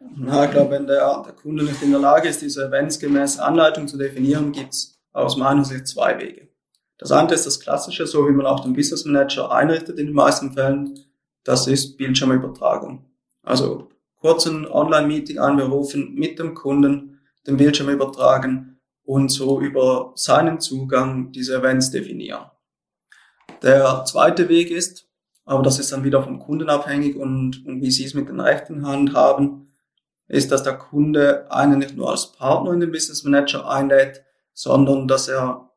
Na, ich glaube, wenn der, der Kunde nicht in der Lage ist, diese Events gemäß Anleitung zu definieren, gibt es aus meiner Sicht zwei Wege. Das eine ist das Klassische, so wie man auch den Business Manager einrichtet in den meisten Fällen. Das ist Bildschirmübertragung. Also kurzen Online-Meeting anberufen, mit dem Kunden den Bildschirm übertragen und so über seinen Zugang diese Events definieren. Der zweite Weg ist, aber das ist dann wieder vom Kunden abhängig und, und wie Sie es mit den Rechten handhaben, ist, dass der Kunde einen nicht nur als Partner in den Business Manager einlädt, sondern dass er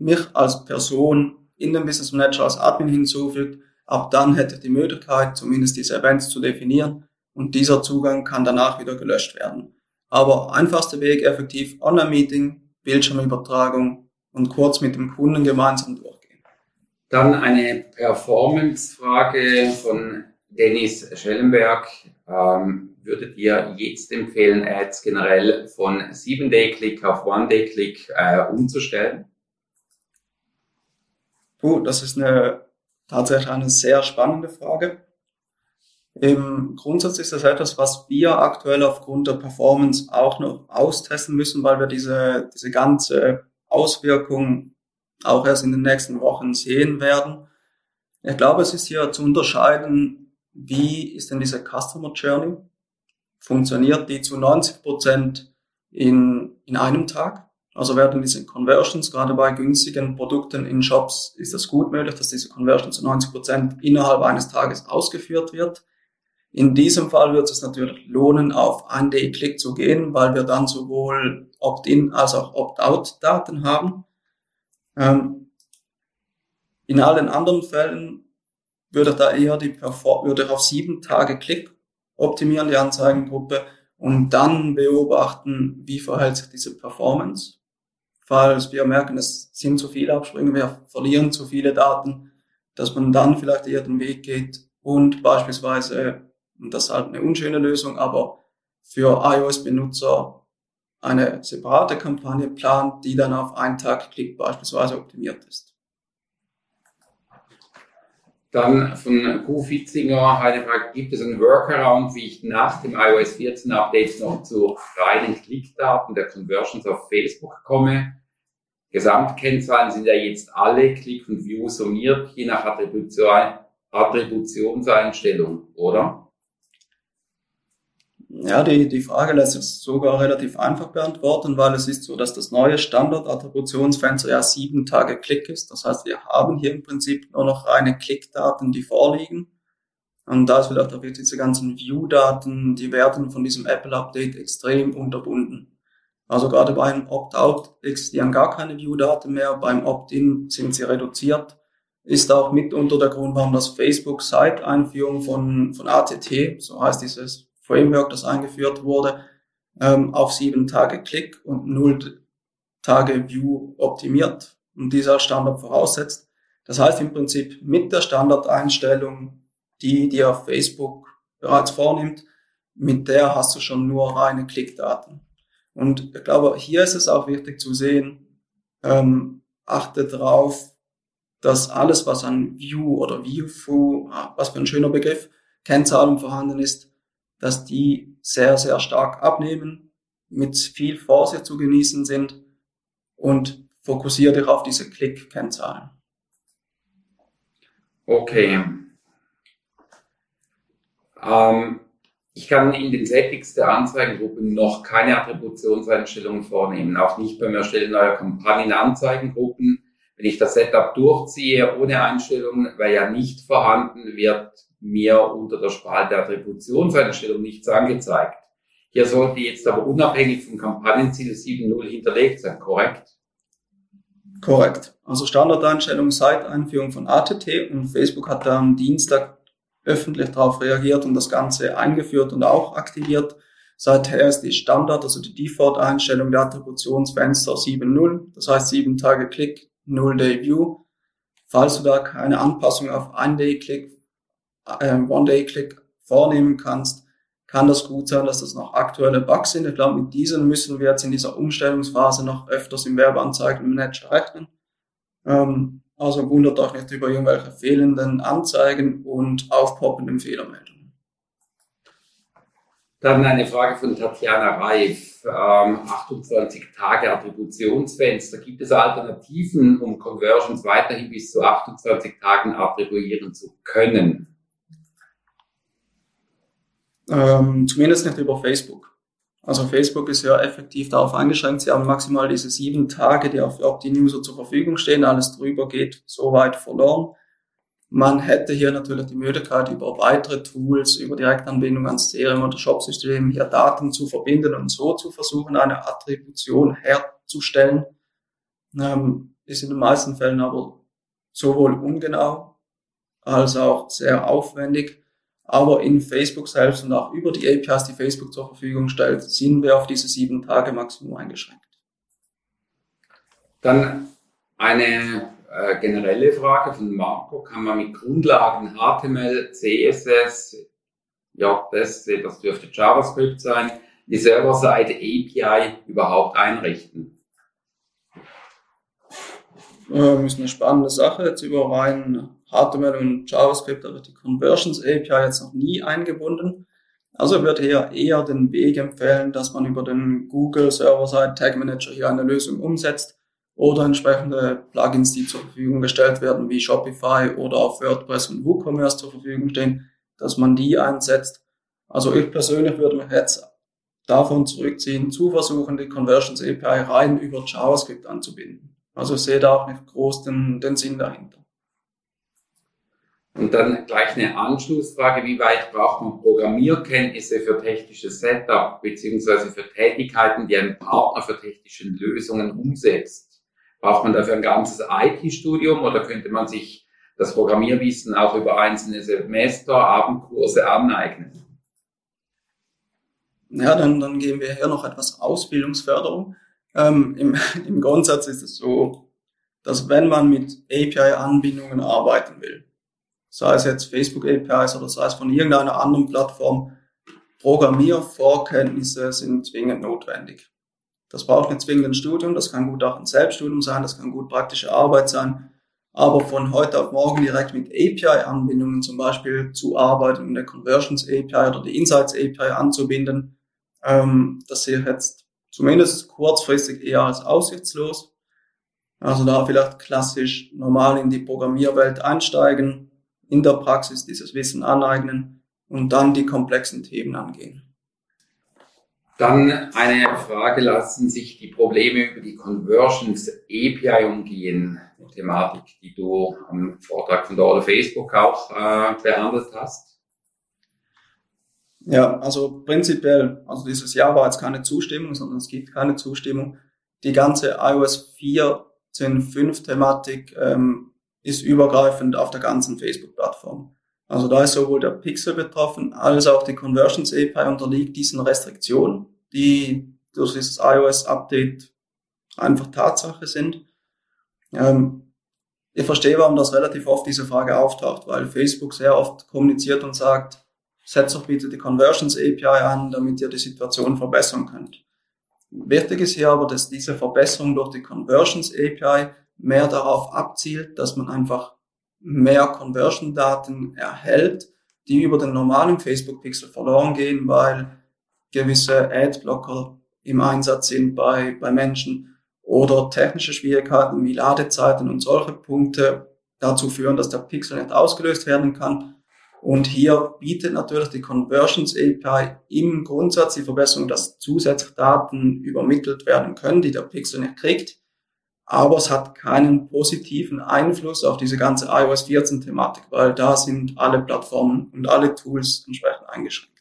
mich als Person in den Business Manager als Admin hinzufügt. Ab dann hätte ich die Möglichkeit, zumindest diese Events zu definieren und dieser Zugang kann danach wieder gelöscht werden. Aber einfachster Weg, effektiv Online-Meeting, Bildschirmübertragung und kurz mit dem Kunden gemeinsam durchgehen. Dann eine Performance-Frage von Dennis Schellenberg. Ähm, würdet ihr jetzt empfehlen, Ads generell von 7-Day-Click auf One-Day-Click äh, umzustellen? Puh, das ist eine, tatsächlich eine sehr spannende Frage. Im Grundsatz ist das etwas, was wir aktuell aufgrund der Performance auch noch austesten müssen, weil wir diese, diese ganze Auswirkung auch erst in den nächsten Wochen sehen werden. Ich glaube, es ist hier zu unterscheiden, wie ist denn diese Customer Journey? Funktioniert die zu 90 Prozent in, in einem Tag? Also werden diese Conversions, gerade bei günstigen Produkten in Shops, ist es gut möglich, dass diese Conversion zu 90 Prozent innerhalb eines Tages ausgeführt wird. In diesem Fall wird es natürlich lohnen, auf ein Day-Click zu gehen, weil wir dann sowohl Opt-in als auch Opt-out-Daten haben. Ähm, in allen anderen Fällen würde da eher die Perform würde auf sieben Tage Klick optimieren, die Anzeigengruppe, und dann beobachten, wie verhält sich diese Performance. Falls wir merken, es sind zu viele Absprünge, wir verlieren zu viele Daten, dass man dann vielleicht eher den Weg geht und beispielsweise und das ist halt eine unschöne Lösung, aber für iOS-Benutzer eine separate Kampagne plant, die dann auf einen Tag Klick beispielsweise optimiert ist. Dann von Q Fitzinger eine Frage, gibt es einen Workaround, wie ich nach dem iOS 14 Update noch zu reinen Klickdaten der Conversions auf Facebook komme? Gesamtkennzahlen sind ja jetzt alle Click und View summiert, je nach Attribution, Attributionseinstellung, oder? Ja, die, die Frage lässt sich sogar relativ einfach beantworten, weil es ist so, dass das neue Standard-Attributionsfenster ja sieben Tage Klick ist. Das heißt, wir haben hier im Prinzip nur noch reine Klickdaten, die vorliegen. Und da ist auch diese ganzen View-Daten, die werden von diesem Apple-Update extrem unterbunden. Also gerade beim Opt-out existieren gar keine View-Daten mehr, beim Opt-in sind sie reduziert. Ist auch mitunter der Grund, warum das Facebook seit Einführung von, von ATT, so heißt dieses Framework, das eingeführt wurde, ähm, auf sieben Tage Klick und null Tage View optimiert und dieser Standard voraussetzt. Das heißt im Prinzip mit der Standardeinstellung, die dir Facebook bereits vornimmt, mit der hast du schon nur reine Klickdaten. Und ich glaube, hier ist es auch wichtig zu sehen, ähm, achte drauf, dass alles, was an View oder View-Through, ah, was für ein schöner Begriff, Kennzahlen vorhanden ist, dass die sehr, sehr stark abnehmen, mit viel Vorsicht zu genießen sind und fokussiere dich auf diese Klick-Kennzahlen. Okay. Ähm, ich kann in den Settings der Anzeigengruppen noch keine Attributionseinstellungen vornehmen, auch nicht beim Erstellen neuer Kampagnenanzeigengruppen. Wenn ich das Setup durchziehe ohne Einstellungen, weil ja nicht vorhanden wird, mir unter der Spalte Attributionseinstellung nichts angezeigt. Hier sollte jetzt aber unabhängig vom Kampagnenziel 7.0 hinterlegt sein, korrekt? Korrekt. Also Standardeinstellung seit Einführung von ATT und Facebook hat am Dienstag öffentlich darauf reagiert und das Ganze eingeführt und auch aktiviert. Seither ist die Standard, also die Default-Einstellung der Attributionsfenster 7.0, das heißt 7 Tage Klick, 0 Day View. Falls du da keine Anpassung auf 1 Day Klick äh, One-Day-Click vornehmen kannst, kann das gut sein, dass das noch aktuelle Bugs sind. Ich glaube, mit diesen müssen wir jetzt in dieser Umstellungsphase noch öfters im Werbeanzeigenmanager rechnen. Ähm, also wundert euch nicht über irgendwelche fehlenden Anzeigen und aufpoppenden Fehlermeldungen. Dann eine Frage von Tatjana Reif. Ähm, 28 Tage Attributionsfenster. Gibt es Alternativen, um Conversions weiterhin bis zu 28 Tagen attribuieren zu können? Ähm, zumindest nicht über Facebook. Also Facebook ist ja effektiv darauf eingeschränkt. Sie haben maximal diese sieben Tage, die auf Opt-in-User zur Verfügung stehen. Alles drüber geht so weit verloren. Man hätte hier natürlich die Möglichkeit, über weitere Tools, über Direktanbindung ans CRM oder Shopsystem hier Daten zu verbinden und so zu versuchen, eine Attribution herzustellen. Ähm, ist in den meisten Fällen aber sowohl ungenau als auch sehr aufwendig. Aber in Facebook selbst und auch über die APIs, die Facebook zur Verfügung stellt, sind wir auf diese sieben Tage Maximum eingeschränkt. Dann eine äh, generelle Frage von Marco. Kann man mit Grundlagen HTML, CSS, JS, das dürfte JavaScript sein, die Serverseite API überhaupt einrichten? Ähm, ist eine spannende Sache. Jetzt über rein HTML und JavaScript, da wird die Conversions API jetzt noch nie eingebunden. Also wird hier eher den Weg empfehlen, dass man über den Google Server-Side Tag Manager hier eine Lösung umsetzt oder entsprechende Plugins, die zur Verfügung gestellt werden, wie Shopify oder auf WordPress und WooCommerce zur Verfügung stehen, dass man die einsetzt. Also ich persönlich würde mich jetzt davon zurückziehen, zu versuchen, die Conversions API rein über JavaScript anzubinden. Also ich sehe da auch nicht groß den, den Sinn dahinter. Und dann gleich eine Anschlussfrage, wie weit braucht man Programmierkenntnisse für technisches Setup beziehungsweise für Tätigkeiten, die ein Partner für technische Lösungen umsetzt? Braucht man dafür ein ganzes IT-Studium oder könnte man sich das Programmierwissen auch über einzelne Semester, Abendkurse aneignen? Ja, dann, dann geben wir hier noch etwas Ausbildungsförderung. Ähm, im, Im Grundsatz ist es so, dass wenn man mit API-Anbindungen arbeiten will, sei es jetzt Facebook APIs oder sei es von irgendeiner anderen Plattform, Programmiervorkenntnisse sind zwingend notwendig. Das braucht nicht zwingend ein Studium, das kann gut auch ein Selbststudium sein, das kann gut praktische Arbeit sein. Aber von heute auf morgen direkt mit API-Anbindungen zum Beispiel zu arbeiten der Conversions API oder die Insights API anzubinden, ähm, das sehe ich jetzt zumindest kurzfristig eher als aussichtslos. Also da vielleicht klassisch normal in die Programmierwelt einsteigen, in der Praxis dieses Wissen aneignen und dann die komplexen Themen angehen. Dann eine Frage, lassen sich die Probleme über die Conversions API umgehen? Eine Thematik, die du am Vortrag von der Facebook auch äh, behandelt hast. Ja, also prinzipiell, also dieses Jahr war jetzt keine Zustimmung, sondern es gibt keine Zustimmung. Die ganze iOS 14.5 Thematik ähm, ist übergreifend auf der ganzen Facebook-Plattform. Also da ist sowohl der Pixel betroffen, als auch die Conversions API unterliegt diesen Restriktionen, die durch dieses iOS-Update einfach Tatsache sind. Ähm, ich verstehe, warum das relativ oft diese Frage auftaucht, weil Facebook sehr oft kommuniziert und sagt, setzt doch bitte die Conversions API an, damit ihr die Situation verbessern könnt. Wichtig ist hier aber, dass diese Verbesserung durch die Conversions API mehr darauf abzielt, dass man einfach mehr Conversion-Daten erhält, die über den normalen Facebook-Pixel verloren gehen, weil gewisse Adblocker im Einsatz sind bei, bei Menschen oder technische Schwierigkeiten wie Ladezeiten und solche Punkte dazu führen, dass der Pixel nicht ausgelöst werden kann. Und hier bietet natürlich die Conversions API im Grundsatz die Verbesserung, dass zusätzlich Daten übermittelt werden können, die der Pixel nicht kriegt aber es hat keinen positiven Einfluss auf diese ganze iOS 14 Thematik, weil da sind alle Plattformen und alle Tools entsprechend eingeschränkt.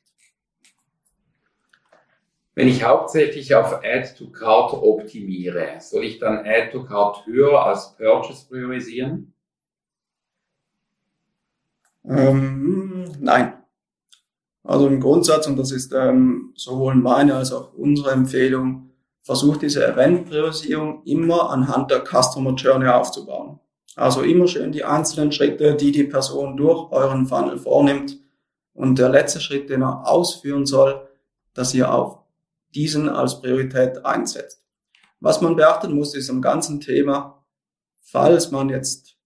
Wenn ich hauptsächlich auf Add to Cart optimiere, soll ich dann Add to Cart höher als Purchase priorisieren? Ähm, nein. Also im Grundsatz, und das ist ähm, sowohl meine als auch unsere Empfehlung, versucht diese Event-Priorisierung immer anhand der Customer Journey aufzubauen. Also immer schön die einzelnen Schritte, die die Person durch euren Funnel vornimmt. Und der letzte Schritt, den er ausführen soll, dass ihr auf diesen als Priorität einsetzt. Was man beachten muss, ist am ganzen Thema, falls man jetzt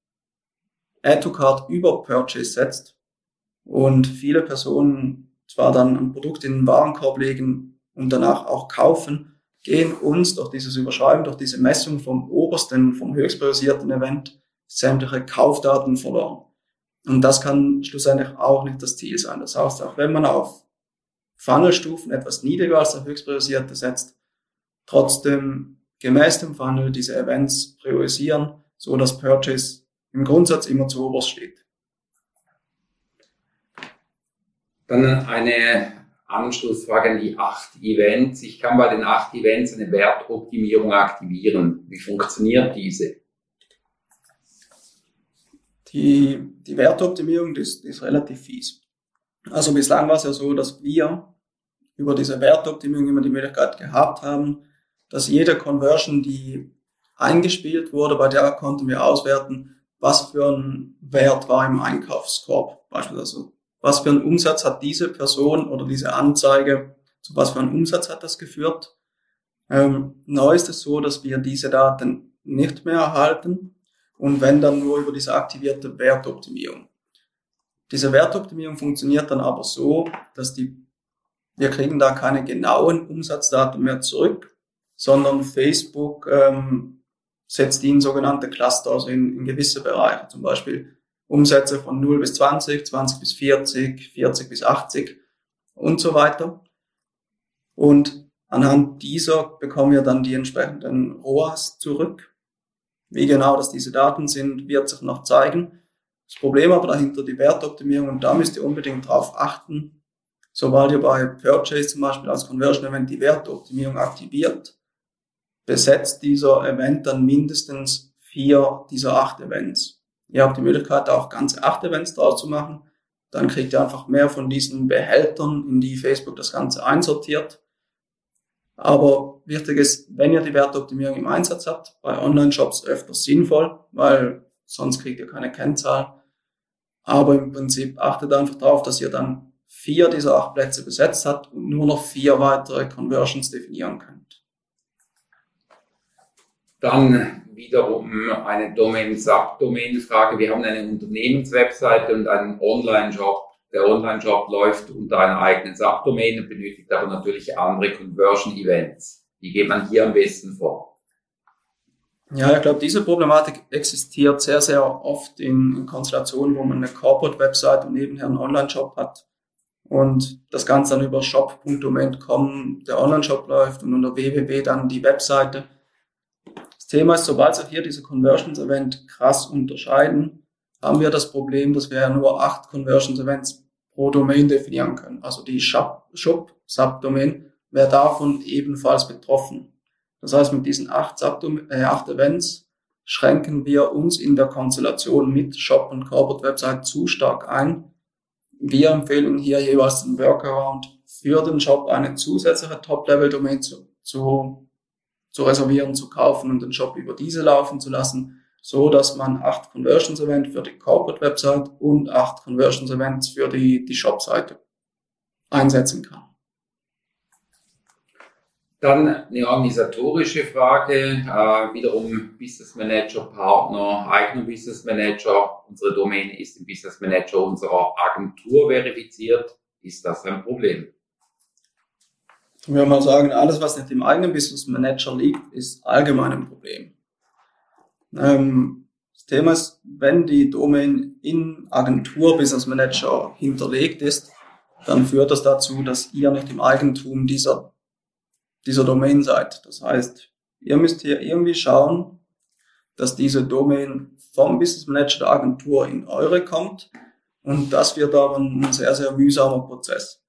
Add to Card über Purchase setzt und viele Personen zwar dann ein Produkt in den Warenkorb legen und danach auch kaufen, gehen uns durch dieses Überschreiben, durch diese Messung vom obersten, vom höchst priorisierten Event sämtliche Kaufdaten verloren. Und das kann schlussendlich auch nicht das Ziel sein. Das heißt, auch wenn man auf Funnelstufen etwas niedriger als der höchst priorisierte setzt, trotzdem gemäß dem Funnel diese Events priorisieren, so dass Purchase im Grundsatz immer zu oberst steht. Dann eine Anschlussfrage an die acht Events. Ich kann bei den acht Events eine Wertoptimierung aktivieren. Wie funktioniert diese? Die, die Wertoptimierung ist, ist relativ fies. Also bislang war es ja so, dass wir über diese Wertoptimierung immer die Möglichkeit gehabt haben, dass jede Conversion, die eingespielt wurde, bei der konnten wir auswerten, was für ein Wert war im Einkaufskorb. Beispielsweise was für einen Umsatz hat diese Person oder diese Anzeige, zu was für einen Umsatz hat das geführt. Ähm, neu ist es so, dass wir diese Daten nicht mehr erhalten und wenn dann nur über diese aktivierte Wertoptimierung. Diese Wertoptimierung funktioniert dann aber so, dass die, wir kriegen da keine genauen Umsatzdaten mehr zurück, sondern Facebook ähm, setzt die in sogenannte Cluster, also in, in gewisse Bereiche. Zum Beispiel Umsätze von 0 bis 20, 20 bis 40, 40 bis 80 und so weiter. Und anhand dieser bekommen wir dann die entsprechenden ROAS zurück. Wie genau das diese Daten sind, wird sich noch zeigen. Das Problem aber dahinter die Wertoptimierung und da müsst ihr unbedingt drauf achten, sobald ihr bei Purchase zum Beispiel als Conversion Event die Wertoptimierung aktiviert, besetzt dieser Event dann mindestens vier dieser acht Events. Ihr habt die Möglichkeit, auch ganze acht Events draus zu machen. Dann kriegt ihr einfach mehr von diesen Behältern, in die Facebook das Ganze einsortiert. Aber wichtig ist, wenn ihr die Wertoptimierung im Einsatz habt, bei Online-Shops öfters sinnvoll, weil sonst kriegt ihr keine Kennzahl. Aber im Prinzip achtet einfach darauf, dass ihr dann vier dieser acht Plätze besetzt habt und nur noch vier weitere Conversions definieren könnt. Dann wiederum eine Domain-Subdomain-Frage. Wir haben eine Unternehmenswebseite und einen Online-Shop. Der Online-Shop läuft unter einer eigenen Subdomain und benötigt aber natürlich andere Conversion-Events. Wie geht man hier am besten vor? Ja, ich glaube, diese Problematik existiert sehr, sehr oft in, in Konstellationen, wo man eine Corporate-Website und nebenher einen Online-Shop hat und das Ganze dann über shop.domain.com der Online-Shop läuft und unter www dann die Webseite. Thema ist, sobald sich hier diese Conversions Event krass unterscheiden, haben wir das Problem, dass wir ja nur acht Conversions Events pro Domain definieren können. Also die Shop-Subdomain wäre davon ebenfalls betroffen. Das heißt, mit diesen acht, äh, acht Events schränken wir uns in der Konstellation mit Shop und Corporate Website zu stark ein, wir empfehlen hier jeweils den Workaround für den Shop eine zusätzliche Top-Level-Domain zu, zu, zu reservieren, zu kaufen und den Shop über diese laufen zu lassen, so dass man acht Conversions Event für die Corporate Website und acht Conversions Events für die, die Shop-Seite einsetzen kann. Dann eine organisatorische Frage, äh, wiederum Business Manager, Partner, eigener Business Manager. Unsere Domäne ist im Business Manager unserer Agentur verifiziert. Ist das ein Problem? Ich würde mal sagen, alles, was nicht im eigenen Business Manager liegt, ist allgemein ein Problem. Ähm, das Thema ist, wenn die Domain in Agentur Business Manager hinterlegt ist, dann führt das dazu, dass ihr nicht im Eigentum dieser dieser Domain seid. Das heißt, ihr müsst hier irgendwie schauen, dass diese Domain vom Business Manager der Agentur in eure kommt. Und das wird aber ein sehr, sehr mühsamer Prozess.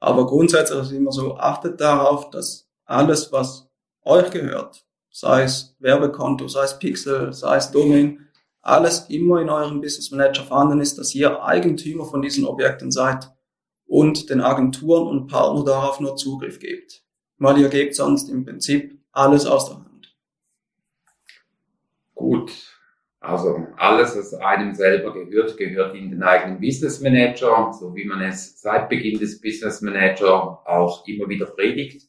Aber grundsätzlich ist es immer so, achtet darauf, dass alles, was euch gehört, sei es Werbekonto, sei es Pixel, sei es Domain, alles immer in eurem Business Manager vorhanden ist, dass ihr Eigentümer von diesen Objekten seid und den Agenturen und Partnern darauf nur Zugriff gebt weil ihr gebt sonst im Prinzip alles aus der Hand. Gut. Also alles, was einem selber gehört, gehört in den eigenen Business Manager, so wie man es seit Beginn des Business Manager auch immer wieder predigt.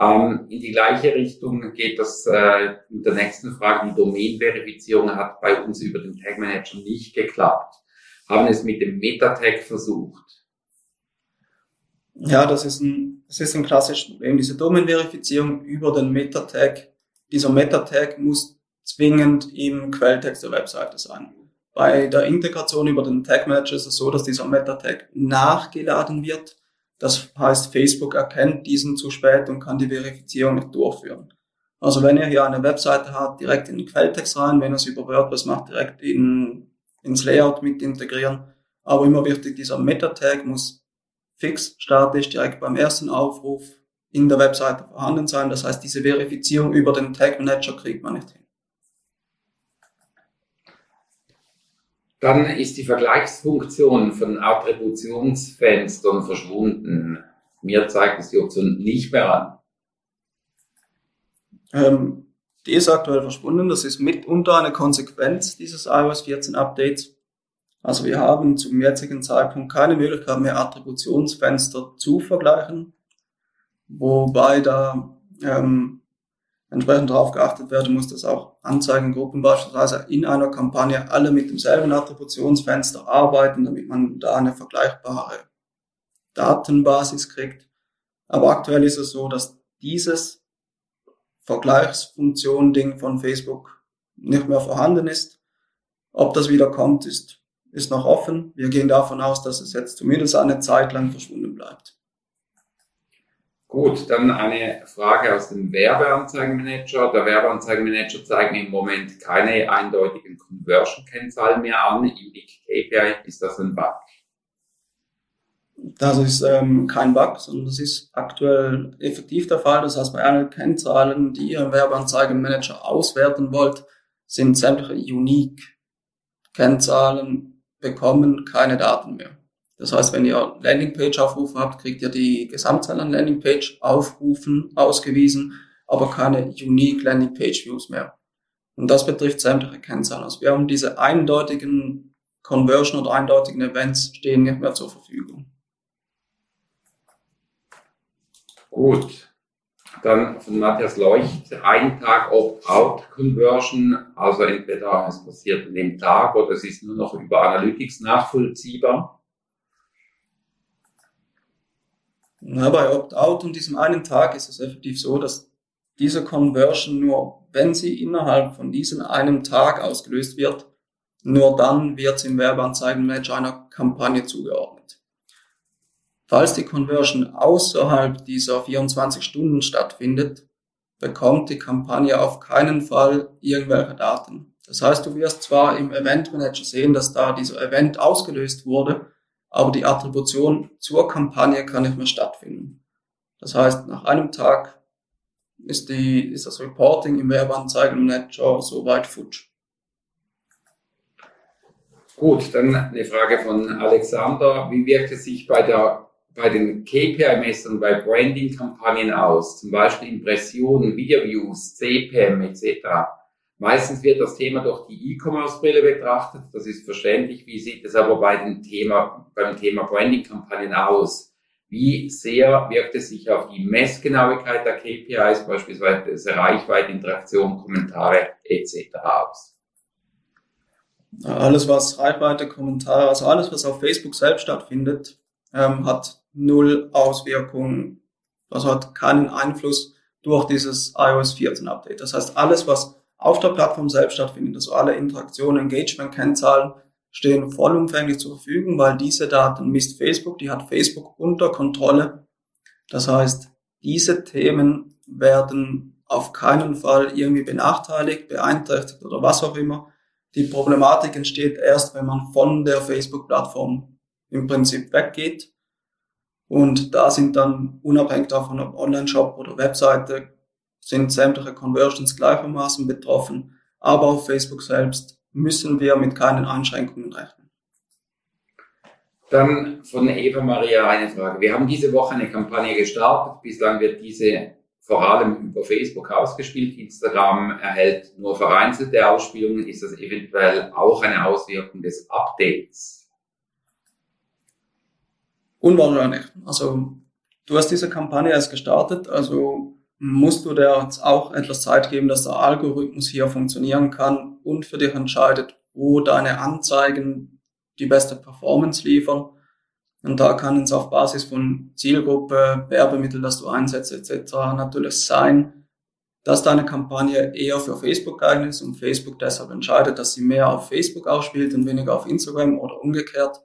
Ähm, in die gleiche Richtung geht das äh, mit der nächsten Frage. Die Domain-Verifizierung hat bei uns über den Tag Manager nicht geklappt. Haben es mit dem Meta-Tag versucht. Ja, das ist ein, das ist ein klassisches Problem. Diese Domain-Verifizierung über den Meta-Tag. Dieser Meta-Tag muss zwingend im Quelltext der Webseite sein. Bei der Integration über den Tag Manager ist es so, dass dieser Meta-Tag nachgeladen wird. Das heißt, Facebook erkennt diesen zu spät und kann die Verifizierung nicht durchführen. Also wenn ihr hier eine Webseite habt, direkt in den Quelltext rein, wenn ihr es über WordPress macht, direkt in, ins Layout mit integrieren. Aber immer wichtig, dieser Meta-Tag muss fix statisch direkt beim ersten Aufruf in der Webseite vorhanden sein. Das heißt, diese Verifizierung über den Tag Manager kriegt man nicht hin. Dann ist die Vergleichsfunktion von Attributionsfenstern verschwunden. Mir zeigt es die Option nicht mehr an. Ähm, die ist aktuell verschwunden. Das ist mitunter eine Konsequenz dieses iOS 14 Updates. Also wir haben zum jetzigen Zeitpunkt keine Möglichkeit mehr, Attributionsfenster zu vergleichen, wobei da ähm, entsprechend darauf geachtet werden muss, dass auch Anzeigengruppen beispielsweise in einer Kampagne alle mit demselben Attributionsfenster arbeiten, damit man da eine vergleichbare Datenbasis kriegt. Aber aktuell ist es so, dass dieses Vergleichsfunktion-Ding von Facebook nicht mehr vorhanden ist. Ob das wieder kommt, ist ist noch offen. Wir gehen davon aus, dass es jetzt zumindest eine Zeit lang verschwunden bleibt. Gut, dann eine Frage aus dem Werbeanzeigenmanager. Der Werbeanzeigenmanager zeigt im Moment keine eindeutigen Conversion-Kennzahlen mehr an. Im Big KPI ist das ein Bug. Das ist ähm, kein Bug, sondern das ist aktuell effektiv der Fall. Das heißt, bei allen Kennzahlen, die ihr im Werbeanzeigenmanager auswerten wollt, sind sämtliche unique Kennzahlen bekommen keine Daten mehr. Das heißt, wenn ihr Landingpage-Aufrufe habt, kriegt ihr die Gesamtzahl an Landingpage-Aufrufen ausgewiesen, aber keine Unique Landingpage-Views mehr. Und das betrifft sämtliche Kennzahlen. Also wir haben diese eindeutigen Conversion oder eindeutigen Events stehen nicht mehr zur Verfügung. Gut. Dann von Matthias Leucht, ein Tag Opt-out-Conversion, also entweder es passiert an dem Tag oder es ist nur noch über Analytics nachvollziehbar. Na, bei Opt-out und diesem einen Tag ist es effektiv so, dass diese Conversion nur, wenn sie innerhalb von diesem einen Tag ausgelöst wird, nur dann wird sie im Werbeanzeigenmatch einer Kampagne zugeordnet. Falls die Conversion außerhalb dieser 24 Stunden stattfindet, bekommt die Kampagne auf keinen Fall irgendwelche Daten. Das heißt, du wirst zwar im Event Manager sehen, dass da dieser Event ausgelöst wurde, aber die Attribution zur Kampagne kann nicht mehr stattfinden. Das heißt, nach einem Tag ist, die, ist das Reporting im Werbeanzeigen-Manager soweit futsch. Gut, dann eine Frage von Alexander. Wie wirkt es sich bei, der, bei den KPI-Messungen bei Branding-Kampagnen aus? Zum Beispiel Impressionen, Video-Views, CPM etc. Meistens wird das Thema durch die E-Commerce-Brille betrachtet. Das ist verständlich. Wie sieht es aber bei dem Thema, beim Thema Branding-Kampagnen aus? Wie sehr wirkt es sich auf die Messgenauigkeit der KPIs, beispielsweise Reichweite, Interaktion, Kommentare etc. aus? Alles, was Reichweite, Kommentare, also alles, was auf Facebook selbst stattfindet, ähm, hat null Auswirkungen, also hat keinen Einfluss durch dieses iOS 14 Update. Das heißt, alles, was auf der Plattform selbst stattfindet. Also alle Interaktionen, Engagement-Kennzahlen stehen vollumfänglich zur Verfügung, weil diese Daten misst Facebook, die hat Facebook unter Kontrolle. Das heißt, diese Themen werden auf keinen Fall irgendwie benachteiligt, beeinträchtigt oder was auch immer. Die Problematik entsteht erst, wenn man von der Facebook-Plattform im Prinzip weggeht. Und da sind dann unabhängig davon, ob Online-Shop oder Webseite, sind sämtliche Conversions gleichermaßen betroffen, aber auf Facebook selbst müssen wir mit keinen Einschränkungen rechnen. Dann von Eva Maria eine Frage. Wir haben diese Woche eine Kampagne gestartet. Bislang wird diese vor allem über Facebook ausgespielt. Instagram erhält nur vereinzelte Ausspielungen. Ist das eventuell auch eine Auswirkung des Updates? Unwahrscheinlich. Also du hast diese Kampagne erst gestartet, also musst du dir jetzt auch etwas Zeit geben, dass der Algorithmus hier funktionieren kann und für dich entscheidet, wo deine Anzeigen die beste Performance liefern. Und da kann es auf Basis von Zielgruppe, Werbemittel, das du einsetzt etc. natürlich sein, dass deine Kampagne eher für Facebook geeignet ist und Facebook deshalb entscheidet, dass sie mehr auf Facebook ausspielt und weniger auf Instagram oder umgekehrt.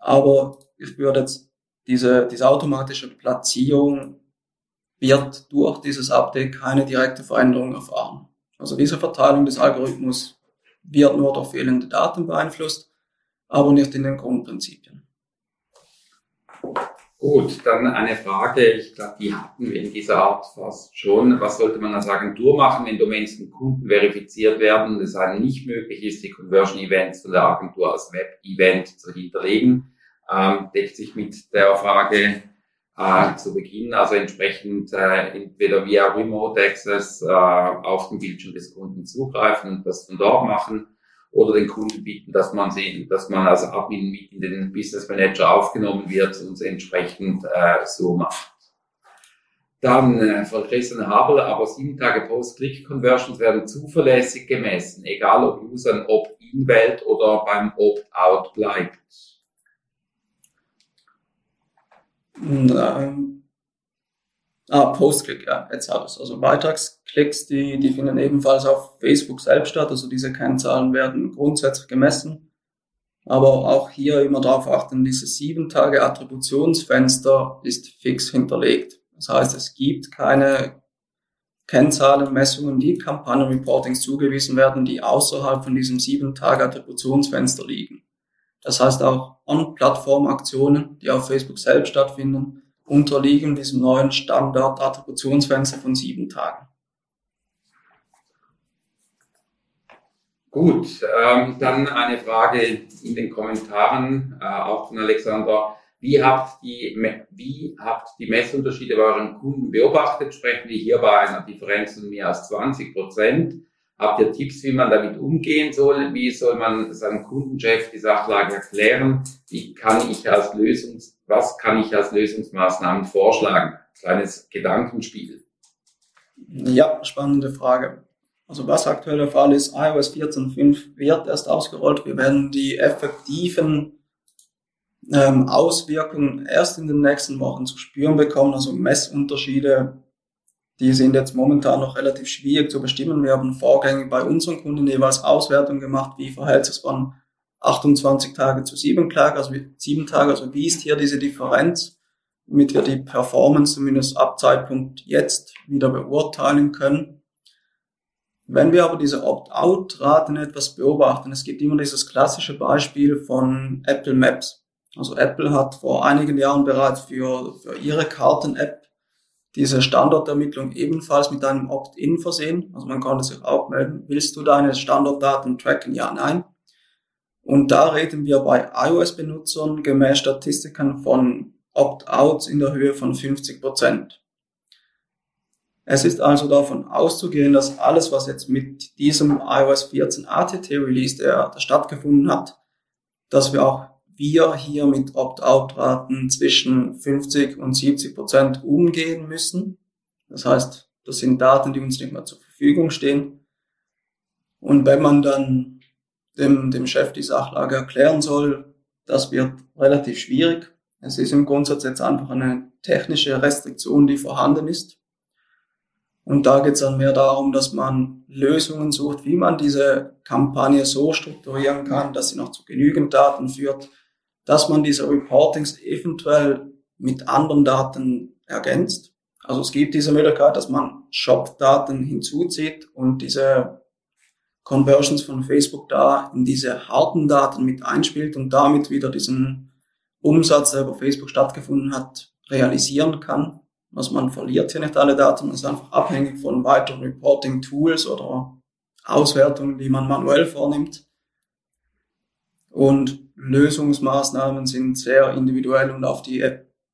Aber ich würde jetzt diese, diese automatische Platzierung wird durch dieses Update keine direkte Veränderung erfahren. Also diese Verteilung des Algorithmus wird nur durch fehlende Daten beeinflusst, aber nicht in den Grundprinzipien. Gut, dann eine Frage, ich glaube, die hatten wir in dieser Art fast schon. Was sollte man als Agentur machen, wenn Domains von Kunden verifiziert werden und es einem nicht möglich ist, die Conversion Events von der Agentur als Web-Event zu hinterlegen? Ähm, deckt sich mit der Frage äh, zu Beginn, also entsprechend äh, entweder via Remote Access äh, auf den Bildschirm des Kunden zugreifen und das von dort machen oder den Kunden bieten, dass man sehen, dass man als Admin mit in den Business Manager aufgenommen wird und entsprechend äh, so macht. Dann äh, von Christian Habel, aber sieben Tage Post-Click-Conversions werden zuverlässig gemessen, egal ob User ein Opt-in wählt oder beim Opt-out bleibt. Ähm, ah, Post-Click, ja, jetzt habe ich es. Also Beitragsklicks, die, die finden ebenfalls auf Facebook selbst statt. Also diese Kennzahlen werden grundsätzlich gemessen. Aber auch hier immer darauf achten, dieses sieben Tage Attributionsfenster ist fix hinterlegt. Das heißt, es gibt keine Kennzahlenmessungen, die Kampagnenreportings zugewiesen werden, die außerhalb von diesem sieben Tage Attributionsfenster liegen. Das heißt auch On-Plattform-Aktionen, die auf Facebook selbst stattfinden, unterliegen diesem neuen Standard-Attributionsfenster von sieben Tagen. Gut, ähm, dann eine Frage in den Kommentaren, äh, auch von Alexander. Wie habt, die, wie habt die Messunterschiede bei euren Kunden beobachtet? Sprechen wir hier bei einer Differenz von mehr als 20 Prozent? Habt ihr Tipps, wie man damit umgehen soll? Wie soll man seinem Kundenchef die Sachlage erklären? Wie kann ich als Lösungs was kann ich als Lösungsmaßnahmen vorschlagen? Kleines Gedankenspiel. Ja, spannende Frage. Also was aktuell der Fall ist, iOS 14.5 wird erst ausgerollt. Wir werden die effektiven ähm, Auswirkungen erst in den nächsten Wochen zu spüren bekommen. Also Messunterschiede, die sind jetzt momentan noch relativ schwierig zu bestimmen. Wir haben vorgängig bei unseren Kunden jeweils Auswertungen gemacht, wie verhält sich von 28 Tage zu 7 Tage, also 7 Tage, also wie ist hier diese Differenz, damit wir die Performance zumindest ab Zeitpunkt jetzt wieder beurteilen können. Wenn wir aber diese Opt-out-Raten etwas beobachten, es gibt immer dieses klassische Beispiel von Apple Maps. Also Apple hat vor einigen Jahren bereits für, für ihre Karten-App diese Standortermittlung ebenfalls mit einem Opt-in versehen. Also man konnte sich auch melden, willst du deine Standortdaten tracken? Ja, nein. Und da reden wir bei iOS-Benutzern gemäß Statistiken von Opt-outs in der Höhe von 50 Prozent. Es ist also davon auszugehen, dass alles, was jetzt mit diesem iOS 14 ATT Release, der, der stattgefunden hat, dass wir auch wir hier mit Opt-out-Raten zwischen 50 und 70 Prozent umgehen müssen. Das heißt, das sind Daten, die uns nicht mehr zur Verfügung stehen. Und wenn man dann dem, dem Chef die Sachlage erklären soll, das wird relativ schwierig. Es ist im Grundsatz jetzt einfach eine technische Restriktion, die vorhanden ist. Und da geht es dann mehr darum, dass man Lösungen sucht, wie man diese Kampagne so strukturieren kann, dass sie noch zu genügend Daten führt, dass man diese Reportings eventuell mit anderen Daten ergänzt. Also es gibt diese Möglichkeit, dass man Shop-Daten hinzuzieht und diese Conversions von Facebook da in diese harten Daten mit einspielt und damit wieder diesen Umsatz, der über Facebook stattgefunden hat, realisieren kann. Also man verliert hier nicht alle Daten, man ist einfach abhängig von weiteren Reporting-Tools oder Auswertungen, die man manuell vornimmt. Und Lösungsmaßnahmen sind sehr individuell und auf die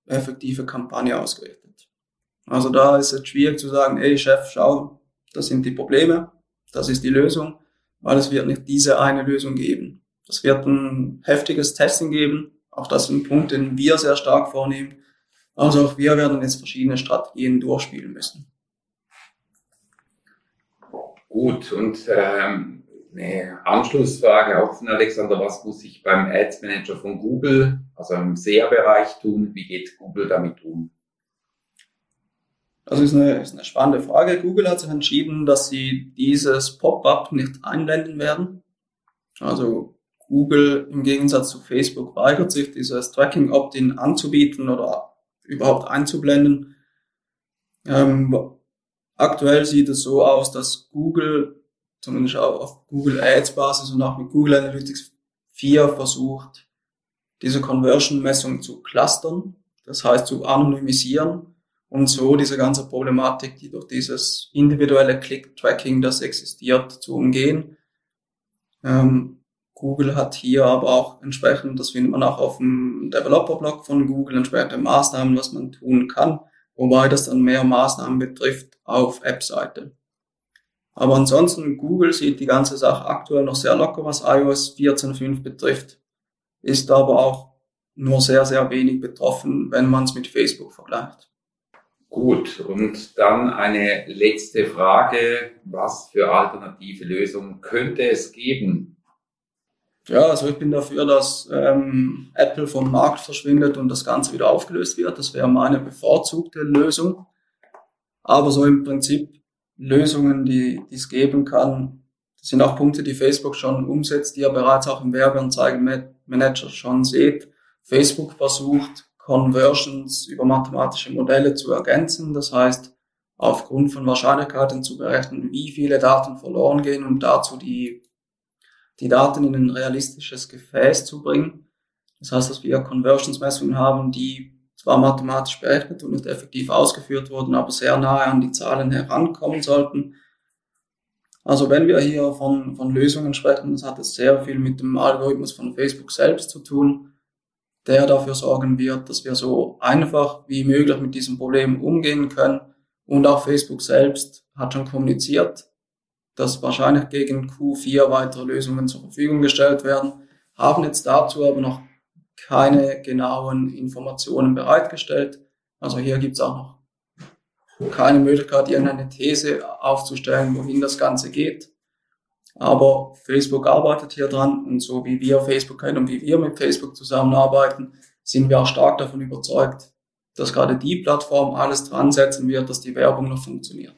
effektive Kampagne ausgerichtet. Also da ist es schwierig zu sagen, ey Chef, schau, das sind die Probleme, das ist die Lösung, weil es wird nicht diese eine Lösung geben. Es wird ein heftiges Testing geben, auch das ist ein Punkt, den wir sehr stark vornehmen also auch wir werden jetzt verschiedene Strategien durchspielen müssen. Gut, und ähm, eine Anschlussfrage auch von Alexander, was muss ich beim Ads Manager von Google, also im SEA-Bereich tun? Wie geht Google damit um? Das ist eine, ist eine spannende Frage. Google hat sich entschieden, dass sie dieses Pop-up nicht einblenden werden. Also Google im Gegensatz zu Facebook weigert sich, dieses Tracking Opt-in anzubieten oder überhaupt einzublenden. Ähm, aktuell sieht es so aus, dass Google, zumindest auch auf Google Ads Basis und auch mit Google Analytics 4 versucht, diese Conversion-Messung zu clustern, das heißt zu anonymisieren und so diese ganze Problematik, die durch dieses individuelle Click-Tracking, das existiert, zu umgehen. Ähm, Google hat hier aber auch entsprechend, das findet man auch auf dem Developer-Blog von Google, entsprechende Maßnahmen, was man tun kann, wobei das dann mehr Maßnahmen betrifft auf App-Seite. Aber ansonsten, Google sieht die ganze Sache aktuell noch sehr locker, was iOS 14.5 betrifft, ist aber auch nur sehr, sehr wenig betroffen, wenn man es mit Facebook vergleicht. Gut, und dann eine letzte Frage. Was für alternative Lösungen könnte es geben, ja, also ich bin dafür, dass ähm, Apple vom Markt verschwindet und das Ganze wieder aufgelöst wird. Das wäre meine bevorzugte Lösung. Aber so im Prinzip Lösungen, die es geben kann, das sind auch Punkte, die Facebook schon umsetzt, die ihr bereits auch im Werbeanzeigenmanager schon seht. Facebook versucht, Conversions über mathematische Modelle zu ergänzen. Das heißt, aufgrund von Wahrscheinlichkeiten zu berechnen, wie viele Daten verloren gehen und dazu die die Daten in ein realistisches Gefäß zu bringen. Das heißt, dass wir Conversionsmessungen haben, die zwar mathematisch berechnet und nicht effektiv ausgeführt wurden, aber sehr nahe an die Zahlen herankommen sollten. Also wenn wir hier von, von Lösungen sprechen, das hat es sehr viel mit dem Algorithmus von Facebook selbst zu tun, der dafür sorgen wird, dass wir so einfach wie möglich mit diesem Problem umgehen können. Und auch Facebook selbst hat schon kommuniziert, dass wahrscheinlich gegen Q4 weitere Lösungen zur Verfügung gestellt werden, haben jetzt dazu aber noch keine genauen Informationen bereitgestellt. Also hier gibt es auch noch keine Möglichkeit, irgendeine These aufzustellen, wohin das Ganze geht. Aber Facebook arbeitet hier dran und so wie wir Facebook kennen und wie wir mit Facebook zusammenarbeiten, sind wir auch stark davon überzeugt, dass gerade die Plattform alles dran setzen wird, dass die Werbung noch funktioniert.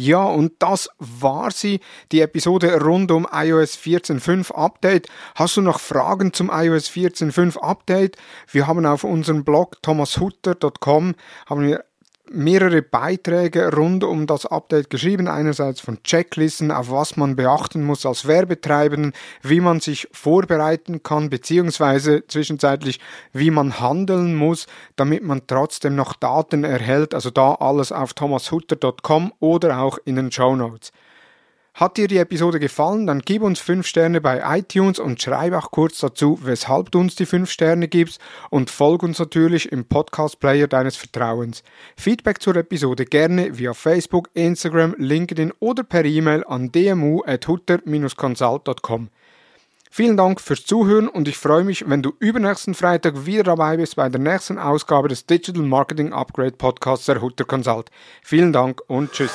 Ja, und das war sie, die Episode rund um iOS 14.5 Update. Hast du noch Fragen zum iOS 14.5 Update? Wir haben auf unserem Blog thomashutter.com haben wir mehrere Beiträge rund um das Update geschrieben. Einerseits von Checklisten, auf was man beachten muss als Werbetreibenden, wie man sich vorbereiten kann, beziehungsweise zwischenzeitlich, wie man handeln muss, damit man trotzdem noch Daten erhält. Also da alles auf thomashutter.com oder auch in den Show Notes. Hat dir die Episode gefallen, dann gib uns 5 Sterne bei iTunes und schreib auch kurz dazu, weshalb du uns die 5 Sterne gibst und folg uns natürlich im Podcast-Player deines Vertrauens. Feedback zur Episode gerne via Facebook, Instagram, LinkedIn oder per E-Mail an dmu.hutter-consult.com. Vielen Dank fürs Zuhören und ich freue mich, wenn du übernächsten Freitag wieder dabei bist bei der nächsten Ausgabe des Digital Marketing Upgrade Podcasts der Hutter Consult. Vielen Dank und tschüss.